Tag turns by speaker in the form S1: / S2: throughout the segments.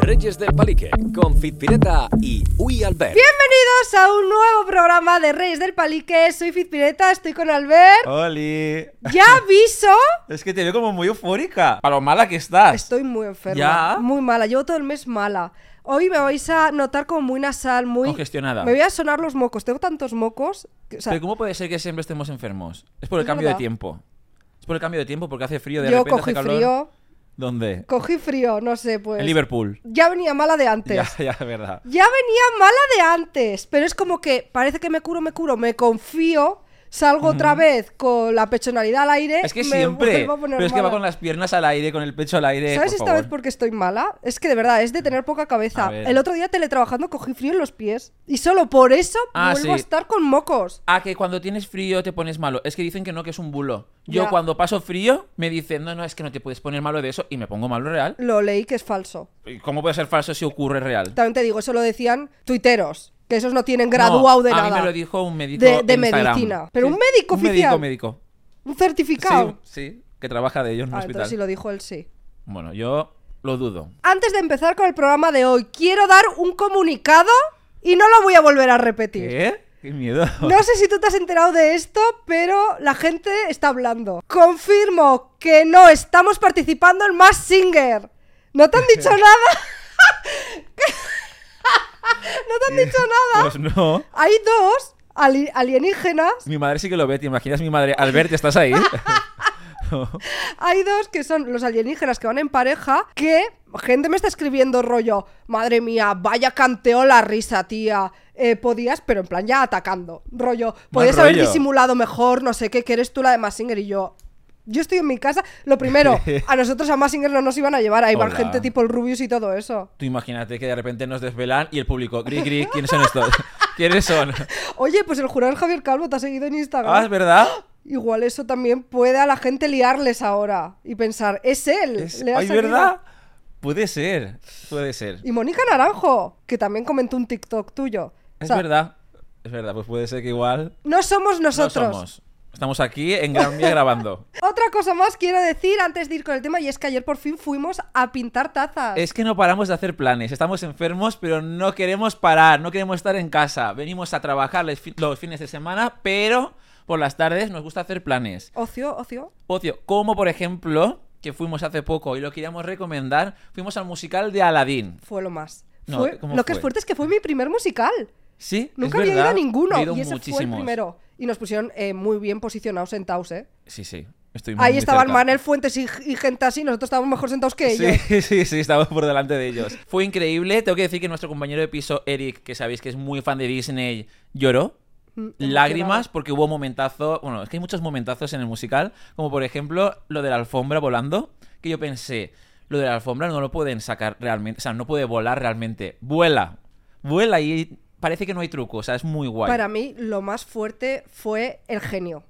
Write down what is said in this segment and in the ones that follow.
S1: Reyes del Palique, con Fitpireta y Uy Albert.
S2: Bienvenidos a un nuevo programa de Reyes del Palique. Soy Fitpireta, estoy con Albert.
S3: ¡Oli!
S2: Ya aviso.
S3: Es que te veo como muy eufórica. Para lo mala que estás.
S2: Estoy muy enferma.
S3: ¿Ya?
S2: Muy mala. Llevo todo el mes mala. Hoy me vais a notar como muy nasal, muy.
S3: Congestionada.
S2: Me voy a sonar los mocos. Tengo tantos mocos. que- o sea,
S3: Pero ¿cómo puede ser que siempre estemos enfermos? Es por el
S2: Es
S3: cambio de
S2: verdad.
S3: tiempo. Es por el cambio de tiempo porque hace frío de
S2: yo
S3: repente
S2: cogí
S3: hace calor.
S2: frío.
S3: ¿Dónde?
S2: Cogí frío, no sé, pues.
S3: En Liverpool.
S2: Ya venía mala de antes.
S3: Ya, ya, verdad.
S2: Ya venía mala de antes, pero es como que parece que me curo, me curo, me confío, salgo otra vez con la pechonalidad al aire.
S3: Es que
S2: me
S3: siempre.
S2: vuelvo a poner
S3: Pero es que va con las piernas al aire, con el pecho al aire.
S2: ¿Sabes
S3: por
S2: esta
S3: favor.
S2: vez por qué estoy mala? Es que de verdad, es de tener poca cabeza. El otro día teletrabajando cogí frío en los pies. Y solo por eso
S3: Ah,
S2: vuelvo a estar con mocos.
S3: Ah, que cuando tienes frío te pones malo. Es que dicen que no, que es un bulo. Yo
S2: Ya.
S3: cuando paso frío me dicen, no, no, es que no te puedes poner malo de eso y me pongo malo real.
S2: Lo leí que es falso.
S3: ¿Y ¿Cómo puede ser falso si ocurre real?
S2: También te digo, eso lo decían tuiteros. Que esos no tienen graduado
S3: No,
S2: de
S3: a
S2: nada.
S3: mí me lo dijo un médico
S2: De- de medicina. Pero
S3: Sí,
S2: un médico
S3: un
S2: oficial.
S3: médico, médico.
S2: Un certificado.
S3: Sí, sí, que trabaja de ello en un
S2: Ah,
S3: hospital.
S2: entonces si lo dijo él, sí.
S3: Bueno, yo lo dudo.
S2: Antes de empezar con el programa de hoy, quiero dar un comunicado y no lo voy a volver a repetir.
S3: ¿Qué? Qué miedo.
S2: No sé si tú te has enterado de esto, pero la gente está hablando. Confirmo que no estamos participando en Más Singer. ¿No te han dicho nada? ¿No te han dicho nada?
S3: Pues no.
S2: Hay dos ali- alienígenas.
S3: Mi madre sí que lo ve. ¿Te imaginas mi madre? Albert, ¿estás ahí?
S2: Hay dos que son los alienígenas que van en pareja. Que gente me está escribiendo rollo. Madre mía, vaya canteo la risa, tía. Eh, podías, pero en plan ya atacando. Rollo, podías haber disimulado mejor, no sé qué, que eres tú la de Massinger y yo. Yo estoy en mi casa. Lo primero, a nosotros a Massinger no nos iban a llevar. Ahí van
S3: Hola.
S2: gente tipo el Rubius y todo eso.
S3: Tú imagínate que de repente nos desvelan y el público, gri, gri, ¿quiénes son estos? ¿Quiénes son?
S2: Oye, pues el jurado Javier Calvo te ha seguido en Instagram.
S3: Ah, ¿es verdad?
S2: Igual eso también puede a la gente liarles ahora y pensar, es él.
S3: Es...
S2: le ha
S3: Ay,
S2: seguido".
S3: ¿verdad? Puede ser, puede ser.
S2: Y Mónica Naranjo, que también comentó un TikTok tuyo. O
S3: Es
S2: sea,
S3: verdad. Es verdad, pues puede ser que igual
S2: No somos nosotros.
S3: no somos. Estamos aquí en Gran Vía grabando.
S2: Otra cosa más quiero decir antes de ir con el tema y es que ayer por fin fuimos a pintar tazas.
S3: Es que no paramos de hacer planes. Estamos enfermos, pero no queremos parar. No queremos estar en casa. Venimos a trabajar los fines de semana, pero por las tardes nos gusta hacer planes.
S2: Ocio, ocio.
S3: Ocio, como por ejemplo, que fuimos hace poco y lo queríamos recomendar, fuimos al musical de Aladdin.
S2: Fue lo más.
S3: No,
S2: Fue-
S3: ¿cómo
S2: lo que es
S3: fue?
S2: fuerte es que fue mi primer musical.
S3: Sí,
S2: Nunca había ido a ninguno. Y ese fue el
S3: muchísimos.
S2: primero. Y nos pusieron eh, muy bien posicionados sentados, ¿eh?
S3: Sí, sí. Estoy muy,
S2: Ahí
S3: muy
S2: estaban
S3: cerca.
S2: Manel Fuentes y, y gente así, nosotros estábamos mejor sentados que ellos.
S3: Sí, sí, sí, estábamos por delante de ellos. Fue increíble. Tengo que decir que nuestro compañero de piso, Eric, que sabéis que es muy fan de Disney, lloró.
S2: Mm,
S3: Lágrimas porque hubo momentazo, bueno, es que hay muchos momentazos en el musical, como por ejemplo lo de la alfombra volando, que yo pensé, lo de la alfombra no lo pueden sacar realmente, o sea, no puede volar realmente, vuela, vuela y parece que no hay truco, o sea, es muy guay.
S2: Para mí, lo más fuerte fue el genio.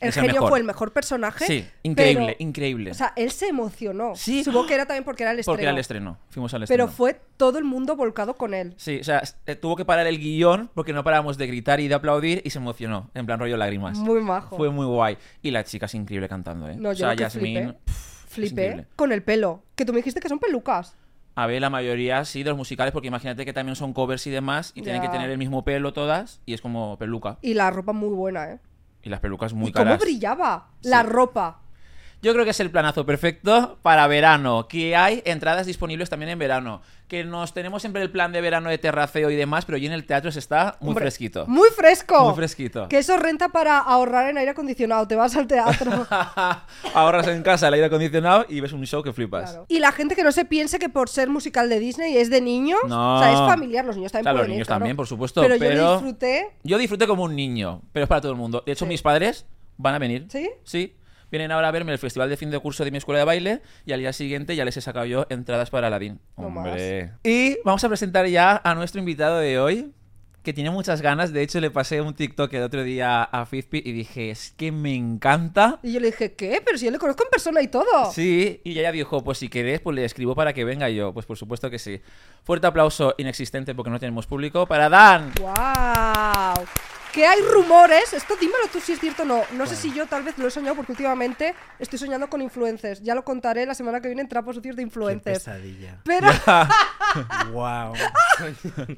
S2: El
S3: Es
S2: genio fue el mejor personaje.
S3: Sí, increíble,
S2: pero-
S3: increíble.
S2: O sea, él se emocionó.
S3: Sí.
S2: Supongo que era también porque era el estreno.
S3: porque era el estreno, fuimos al estreno.
S2: Pero fue todo el mundo volcado con él.
S3: Sí, o sea, eh, tuvo que parar el guion porque no parábamos de gritar y de aplaudir y se emocionó, en plan rollo lágrimas.
S2: Muy majo.
S3: Fue muy guay. Y la chica es increíble cantando, ¿eh?
S2: No,
S3: o
S2: yo
S3: sea,
S2: lo que
S3: Yasmín.
S2: flipé.
S3: pff,
S2: Flipé con el pelo. Que tú me dijiste que son pelucas.
S3: A ver, la mayoría sí de los musicales, porque imagínate que también son covers y demás, y tienen que tener el mismo pelo todas, y es como peluca.
S2: Y la ropa muy buena, ¿eh?
S3: Y las pelucas muy
S2: y cómo
S3: caras.
S2: brillaba la ropa.
S3: Yo creo que es el planazo perfecto para verano, que hay entradas disponibles también en verano. Que nos tenemos siempre el plan de verano de terraceo y demás, pero allí en el teatro se está muy
S2: Hombre,
S3: fresquito.
S2: Muy fresco.
S3: Muy fresquito.
S2: Que eso renta para ahorrar en aire acondicionado. Te vas al teatro.
S3: Ahorras en casa el aire acondicionado y ves un show que flipas.
S2: Claro. Y la gente que no se piense que por ser musical de Disney es de niños.
S3: No.
S2: O sea, es familiar. Los niños también
S3: Claro, los
S2: pueden ir,
S3: niños
S2: claro.
S3: también, por supuesto,
S2: Pero, yo
S3: pero-
S2: lo disfruté.
S3: Yo disfruté como un niño, pero es para todo el mundo. De hecho,
S2: Sí.
S3: mis padres van a venir.
S2: ¿Sí?
S3: Sí. Vienen ahora a verme el festival de fin de curso de mi escuela de baile y al día siguiente ya les he sacado yo entradas para Aladdin. Hombre. Y vamos a presentar ya a nuestro invitado de hoy, que tiene muchas ganas. De hecho, le pasé un TikTok el otro día a Fizpi y dije, es que me encanta.
S2: Y yo le dije, ¿qué? Pero si yo le conozco en persona y todo.
S3: Sí, y ella dijo, pues si querés, pues le escribo para que venga Y yo. Pues por supuesto que sí. Fuerte aplauso inexistente porque no tenemos público para Dan.
S2: ¡Wow! Que hay rumores, esto dímelo tú si es cierto o no, no sé si yo tal vez lo he soñado porque últimamente estoy soñando con influencers, ya lo contaré la semana que viene en trapos sucios de
S4: Qué
S2: influencers.
S4: pesadilla.
S2: Pero
S4: wow.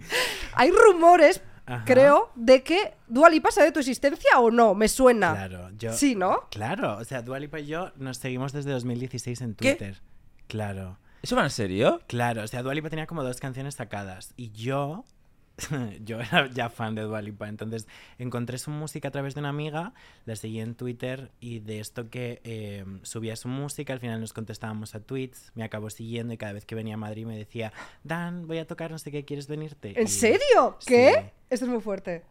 S2: hay rumores,
S4: Ajá.
S2: creo, de que Dua Lipa sabe de tu existencia o no, me suena.
S4: Claro, yo.
S2: Sí, ¿no?
S4: Claro, o sea, Dua Lipa y yo nos seguimos desde 2016 en
S3: ¿Qué?
S4: Twitter. Claro.
S3: ¿Eso va en serio?
S4: Claro, o sea, Dua Lipa tenía como dos canciones sacadas y yo, yo era ya fan de Dua Lipa, entonces encontré su música a través de una amiga, la seguí en Twitter y de esto que eh, subía su música, al final nos contestábamos a tweets, me acabó siguiendo y cada vez que venía a Madrid me decía, Dan, voy a tocar no sé qué, ¿quieres venirte?
S2: ¿En
S4: Y-
S2: serio?
S4: Sí.
S2: ¿Qué? Esto es muy fuerte.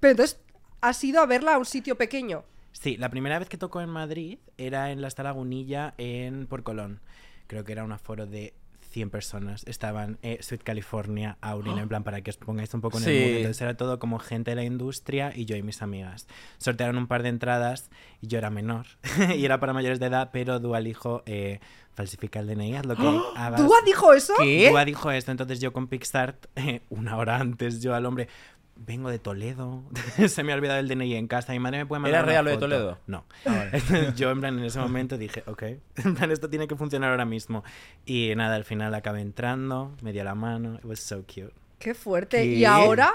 S2: Pero entonces, ¿has ido a verla a un sitio pequeño?
S4: Sí, la primera vez que tocó en Madrid era en la Sala Gunilla en por Colón. Creo que era un aforo de 100 personas. Estaban eh, Sweet California, Aurin, en plan para que os pongáis un poco en el mood. Entonces era todo como gente de la industria y yo y mis amigas. Sortearon un par de entradas y yo era menor. y era para mayores de edad, pero Dua dijo eh, falsifica el DNI, haz lo que hagas.
S2: ¿Dua dijo eso?
S3: ¿Qué?
S4: Dua dijo esto, entonces yo con Pixart, eh, una hora antes, yo al hombre, vengo de Toledo, se me ha olvidado el DNI en casa, mi madre me puede mandar
S3: ¿Era real lo de
S4: foto?".
S3: Toledo?
S4: No. yo en plan en ese momento dije, ok, en plan esto tiene que funcionar ahora mismo. Y nada, al final acabé entrando, me dio la mano, it was so cute.
S2: Qué fuerte.
S3: ¿Qué?
S2: Y ahora,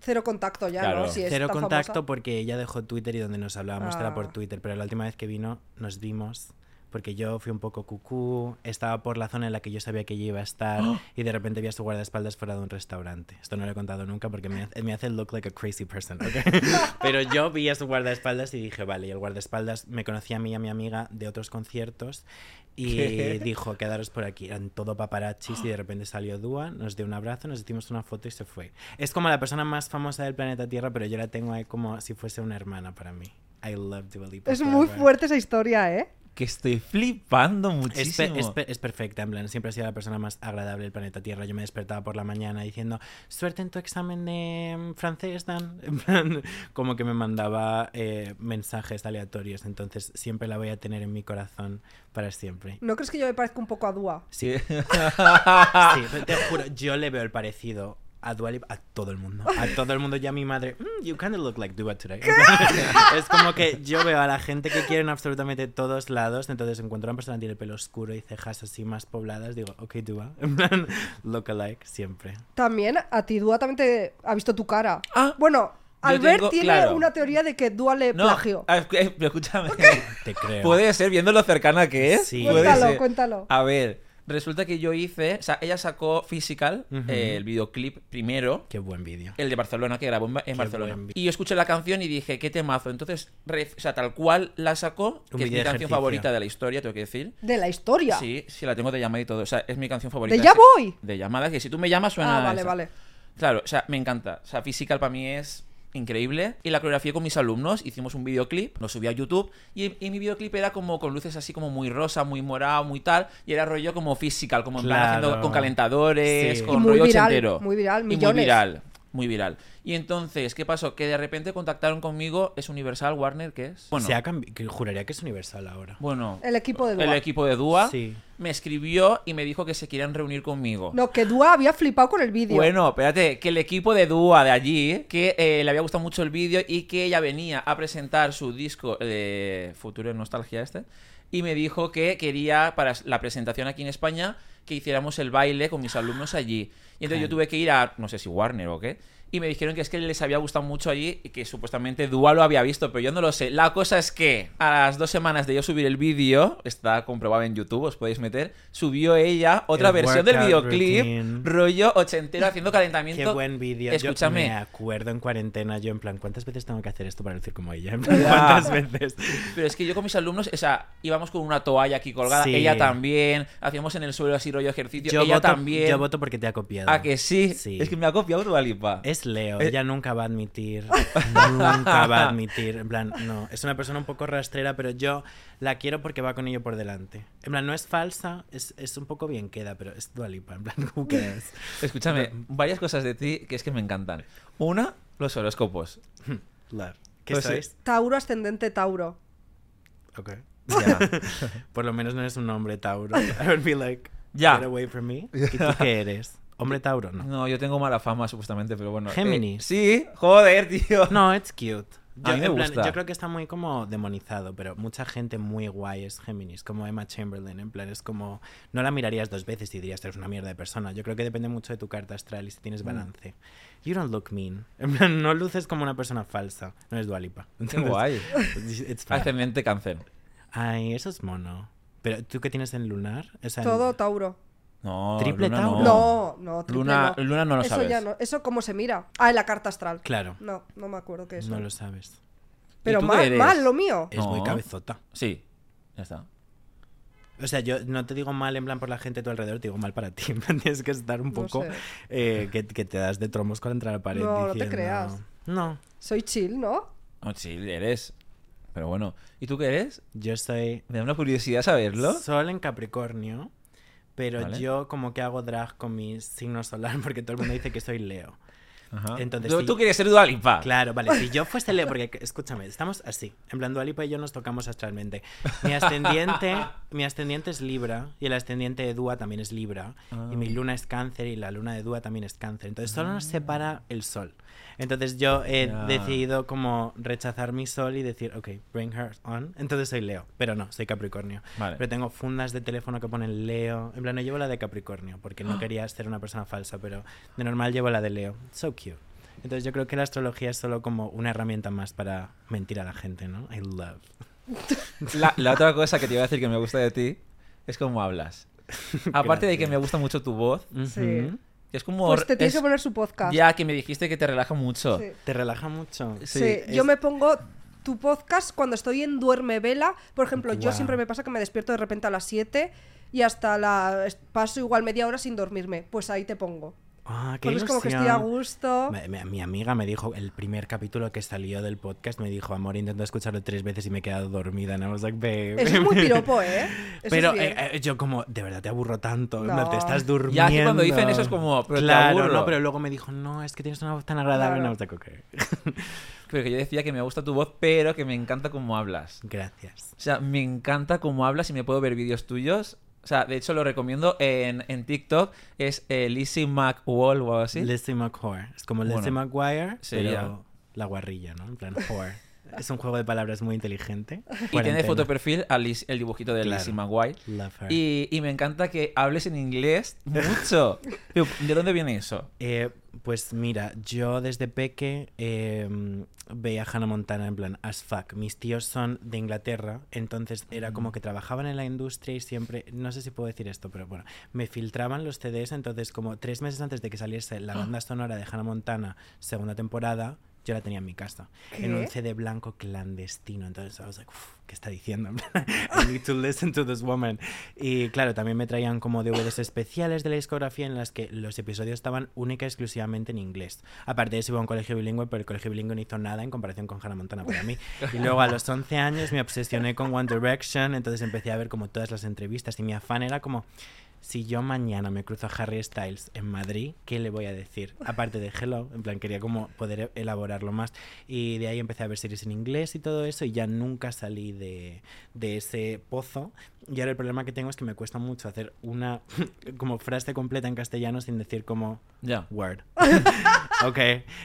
S2: cero contacto ya,
S3: Claro.
S2: ¿no? Si es
S4: Cero contacto
S2: famosa.
S4: porque ella dejó Twitter y donde nos hablábamos era por
S2: Ah.
S4: Twitter, pero la última vez que vino nos vimos porque yo fui un poco cucú, estaba por la zona en la que yo sabía que ella iba a estar y de repente vi a su guardaespaldas fuera de un restaurante. Esto no lo he contado nunca porque me hace, me hace look like a crazy person, ¿ok? Pero yo vi a su guardaespaldas y dije, vale, y el guardaespaldas me conocía a mí y a mi amiga de otros conciertos y
S3: ¿Qué?
S4: dijo, quedaros por aquí. Eran todo paparazzis y de repente salió Dua, nos dio un abrazo, nos hicimos una foto y se fue. Es como la persona más famosa del planeta Tierra, pero yo la tengo ahí como si fuese una hermana para mí. I love Dua Lipa.
S2: Es muy fuerte esa historia, ¿eh?
S3: Que estoy flipando
S4: Es, pe-
S3: muchísimo.
S4: es pe- es perfecta, en plan, siempre ha sido la persona más agradable del planeta Tierra. Yo me despertaba por la mañana diciendo, suerte en tu examen de mm, francés, Dan. En plan, como que me mandaba eh, mensajes aleatorios. Entonces, siempre la voy a tener en mi corazón para siempre.
S2: ¿No crees que yo me parezco un poco a Dua?
S3: Sí.
S4: Sí, te juro, yo le veo el parecido a Dua Lipa a todo el mundo. A todo el mundo, ya mi madre, "Mm, you kind of look like Dua today. es como que yo veo a la gente que quiere en absolutamente todos lados, entonces encuentro a una persona que tiene el pelo oscuro y cejas así más pobladas, digo, ok, Dua. En plan, look alike, siempre.
S2: También, a ti Dua también te ha visto tu cara.
S3: Ah,
S2: bueno,
S3: yo
S2: Albert
S3: tengo-
S2: tiene
S3: claro.
S2: una teoría de que Dua le
S3: No,
S2: plagió.
S3: escúchame.
S4: Te creo.
S3: Puede ser, viendo lo cercana que es.
S4: Sí.
S2: Cuéntalo,
S3: ser.
S2: cuéntalo.
S3: A ver, resulta que yo hice. O sea, ella sacó Physical, eh, el videoclip primero.
S4: Qué buen vídeo.
S3: El de Barcelona, que grabó en,
S4: Qué
S3: Barcelona. Y yo escuché la canción y dije, qué temazo. Entonces, re- o sea, tal cual la sacó,
S4: Un
S3: que es mi canción
S4: ejercicio.
S3: favorita de la historia, tengo que decir.
S2: De la historia.
S3: Sí, sí, la tengo de llamada y todo. O sea, es mi canción favorita.
S2: ¿De Ya Voy?
S3: De llamada, que si tú me llamas suena.
S2: Ah, vale,
S3: esa.
S2: vale.
S3: Claro, o sea, me encanta. O sea, Physical para mí es increíble. Y la coreografía con mis alumnos, hicimos un videoclip, lo subí a YouTube. Y, y mi videoclip era como con luces así como muy rosa, muy morado, muy tal. Y era rollo como Physical, como en plan haciendo con calentadores,
S4: Sí.
S3: con
S2: Y muy
S3: rollo
S2: viral,
S3: ochentero.
S2: muy viral,
S3: Y muy viral. Muy viral. Y entonces, ¿qué pasó? Que de repente contactaron conmigo, es Universal Warner, ¿qué es? Bueno,
S4: Se ha que juraría que es universal ahora.
S3: bueno
S2: El equipo de Dua.
S3: el equipo de Dua
S4: Sí.
S3: me escribió y me dijo que se querían reunir conmigo.
S2: No, que Dua había flipado con el vídeo.
S3: Bueno, espérate, que el equipo de Dua de allí, que eh, le había gustado mucho el vídeo y que ella venía a presentar su disco de Futuro de Nostalgia este, y me dijo que quería para la presentación aquí en España que hiciéramos el baile con mis alumnos allí. Y entonces yo tuve que ir a, no sé si Warner o qué, y me dijeron que es que les había gustado mucho allí y que supuestamente Dua lo había visto, pero yo no lo sé. La cosa es que a las dos semanas de yo subir el vídeo, está comprobado en YouTube, os podéis meter, subió ella otra
S4: El
S3: versión del videoclip,
S4: routine.
S3: rollo ochentero haciendo calentamiento.
S4: Qué buen vídeo. Yo
S3: Escúchame.
S4: me acuerdo en cuarentena, yo en plan, ¿cuántas veces tengo que hacer esto para decir como ella? En plan. ¿Cuántas veces?
S3: Pero es que yo con mis alumnos, o sea, íbamos con una toalla aquí colgada,
S4: Sí.
S3: ella también, hacíamos en el suelo así rollo ejercicio,
S4: Yo
S3: ella
S4: voto,
S3: también.
S4: yo voto porque te ha copiado.
S3: ¿A que sí?
S4: Sí.
S3: Es que me ha copiado Dua Lipa.
S4: Es Leo,
S3: Eh.
S4: ella nunca va a admitir, nunca va a admitir, en plan, no, es una persona un poco rastrera, pero yo la quiero porque va con ello por delante. En plan, no es falsa, es, es un poco bien queda, pero es Dualipa, en plan, who cares?
S3: Escúchame, varias cosas de ti que es que me encantan. Una, los horóscopos.
S4: Love. ¿Qué
S3: Pues
S4: sois?
S2: Tauro ascendente Tauro.
S4: Ok.
S3: Ya.
S4: Por lo menos no eres un hombre Tauro. I would be like,
S3: Ya.
S4: get away from me. ¿Y tú qué eres? Hombre Tauro, no.
S3: No, yo tengo mala fama, supuestamente, pero bueno. eh,
S4: Géminis.
S3: sí, joder, tío.
S4: No, it's cute.
S3: A mí me
S4: plan,
S3: gusta.
S4: yo creo que está muy como demonizado, pero mucha gente muy guay es Géminis, como Emma Chamberlain, en plan, es como, no la mirarías dos veces y dirías, eres una mierda de persona. Yo creo que depende mucho de tu carta astral y si
S3: Mm.
S4: tienes balance. You don't look mean. En plan, no luces como una persona falsa. No es Dualipa.
S3: Qué guay. Ascendente cáncer.
S4: Ay, eso es mono. Pero tú qué tienes en lunar? O sea, en-
S2: Todo Tauro.
S3: No,
S4: Triple
S3: Luna
S4: Tauro.
S2: No, no, triple
S3: Luna,
S2: no.
S3: Luna no lo
S2: Eso
S3: sabes.
S2: ya no. Eso cómo se mira. Ah, en la carta astral.
S4: Claro,
S2: No, no me acuerdo qué es.
S4: no lo sabes.
S2: Pero mal,
S3: eres?
S2: mal lo mío.
S4: Es muy
S3: No.
S4: cabezota.
S3: Sí, ya está.
S4: O sea, yo no te digo mal en plan por la gente a tu alrededor, te digo mal para ti. En plan, Tienes que estar un
S2: No
S4: poco
S2: sé.
S4: eh, que, que te das de tromos contra la pared.
S2: No, no te
S4: diciendo,
S2: creas.
S4: No,
S2: Soy chill, ¿no?
S3: Oh, sí, eres. Pero bueno. ¿Y tú qué eres?
S4: yo soy
S3: Me da una curiosidad saberlo.
S4: Sol en Capricornio, pero
S3: Vale.
S4: yo como que hago drag con mi signo solar porque todo el mundo dice que soy Leo.
S3: Ajá.
S4: Entonces,
S3: tú,
S4: sí.
S3: tú quieres ser Dualipa.
S4: Claro, vale, si yo fuese Leo, porque escúchame, estamos así, en plan Dualipa y yo nos tocamos astralmente. Mi ascendiente, mi ascendiente es Libra y el ascendiente de Dúa también es Libra y mi
S3: Ah.
S4: luna es Cáncer y la luna de Dúa también es Cáncer. Entonces solo nos separa el sol. Entonces yo he decidido como rechazar mi sol y decir, ok, bring her on. Entonces soy Leo, pero no, soy Capricornio.
S3: Vale.
S4: Pero tengo fundas de teléfono que ponen Leo. En plan, no llevo la de Capricornio porque
S3: Ah.
S4: no quería ser una persona falsa, pero de normal llevo la de Leo. So cute. Entonces yo creo que la astrología es solo como una herramienta más para mentir a la gente, ¿no? I love.
S3: La, la otra cosa que te iba a decir que me gusta de ti es cómo hablas. Aparte de que me gusta mucho tu voz,
S2: Sí.
S3: Que es como...
S2: Pues te tienes
S3: es-
S2: que poner su podcast.
S3: Ya que me dijiste que te relaja mucho.
S2: Sí.
S4: Te relaja mucho.
S2: Sí,
S3: Sí,
S2: yo me pongo tu podcast cuando estoy en duerme vela. Por ejemplo, yo siempre me pasa que me despierto de repente a las 7 y hasta la paso igual media hora sin dormirme. Pues ahí te pongo.
S4: Ah, qué
S2: Porque es como que estoy a gusto.
S4: Mi amiga me dijo, el primer capítulo que salió del podcast, me dijo, amor, intento escucharlo tres veces y me he quedado dormida. And I was like, babe.
S2: Eso es muy piropo, ¿eh? Eso
S4: Pero
S2: es bien.
S4: eh, eh, yo como, de verdad te aburro tanto.
S2: No.
S4: te estás durmiendo.
S3: Ya cuando dicen eso es como, pero te
S4: claro,
S3: aburro.
S4: no, pero luego me dijo, no, es que tienes una voz tan agradable.
S2: Claro.
S4: And I was like, ok.
S3: Pero que yo decía que me gusta tu voz, pero que me encanta cómo hablas.
S4: Gracias.
S3: O sea, me encanta cómo hablas y me puedo ver vídeos tuyos. O sea, de hecho lo recomiendo en, en TikTok. Es eh, Lizzie McWall o algo así.
S4: Lizzie McWhore. Es como Lizzie
S3: Bueno,
S4: McGuire, pero la guarrilla, ¿no? En plan, whore. Es un juego de palabras muy inteligente.
S3: y tiene
S4: Cuarentena.
S3: foto de perfil a Liz- el dibujito de
S4: Claro.
S3: Lizzie McGuire.
S4: Love her.
S3: Y, y me encanta que hables en inglés mucho. ¿De dónde viene eso?
S4: Eh, pues mira, yo desde peque eh, veía Hannah Montana en plan as fuck. Mis tíos son de Inglaterra, entonces era como que trabajaban en la industria y siempre, no sé si puedo decir esto, pero bueno, me filtraban los CDs, entonces como tres meses antes de que saliese la banda sonora de Hannah Montana, segunda temporada, yo la tenía en mi casa, en un CD blanco clandestino. Entonces I was like, "Uf, ¿qué está diciendo? I need to listen to this woman. Y claro, también me traían como DVDs especiales de la discografía en las que los episodios estaban única y exclusivamente en inglés. Aparte de eso, iba a un colegio bilingüe, pero el colegio bilingüe no hizo nada en comparación con Hannah Montana para mí. Y luego a los 11 años me obsesioné con One Direction, entonces empecé a ver como todas las entrevistas y mi afán era como... Si yo mañana me cruzo a Harry Styles en Madrid, ¿qué le voy a decir? Aparte de hello, en plan quería como poder elaborarlo más. Y de ahí empecé a ver series en inglés y todo eso y ya nunca salí de, de ese pozo. Y ahora el problema que tengo es que me cuesta mucho hacer una como frase completa en castellano sin decir como
S3: Ya.
S4: word. ok.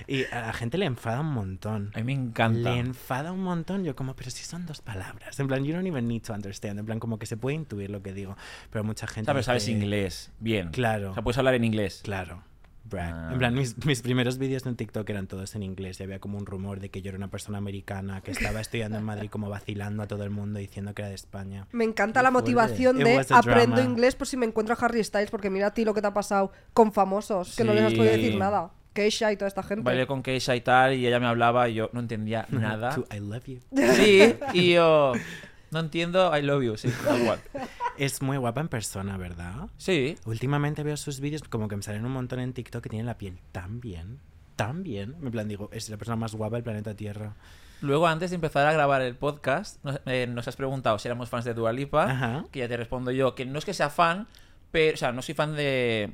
S4: Y a la gente le enfada un montón.
S3: A mí me encanta.
S4: Le enfada un montón. Yo como, pero si son dos palabras. En plan, you don't even need to understand. En plan, como que se puede intuir lo que digo. Pero mucha gente...
S3: Sabes, sabes
S4: dice-
S3: inglés. Bien.
S4: Claro.
S3: O sea, puedes hablar en inglés.
S4: Claro. Brag.
S3: Ah.
S4: En plan, mis, mis primeros vídeos en TikTok eran todos en inglés y había como un rumor de que yo era una persona americana que estaba estudiando en Madrid como vacilando a todo el mundo diciendo que era de España.
S2: Me encanta
S4: Qué
S2: la
S4: fuerte.
S2: motivación de aprendo
S4: drama.
S2: inglés por si me encuentro a Harry Styles, porque mira a ti lo que te ha pasado con famosos, que no les has podido decir
S3: Sí.
S2: nada. Keisha y toda esta gente.
S3: Bailé con Keisha y tal, y ella me hablaba y yo no entendía nada.
S4: I love you.
S3: Sí, y yo no entiendo I love you, sí, da igual.
S4: Es muy guapa en persona, ¿verdad?
S3: Sí,
S4: Últimamente veo sus vídeos como que me salen un montón en TikTok que tienen la piel tan bien, tan bien. En plan, digo, es la persona más guapa del planeta Tierra.
S3: Luego, antes de empezar a grabar el podcast, nos, eh, nos has preguntado si éramos fans de Dua Lipa,
S4: Ajá.
S3: que ya te respondo yo, que no es que sea fan, pero, o sea, no soy fan de...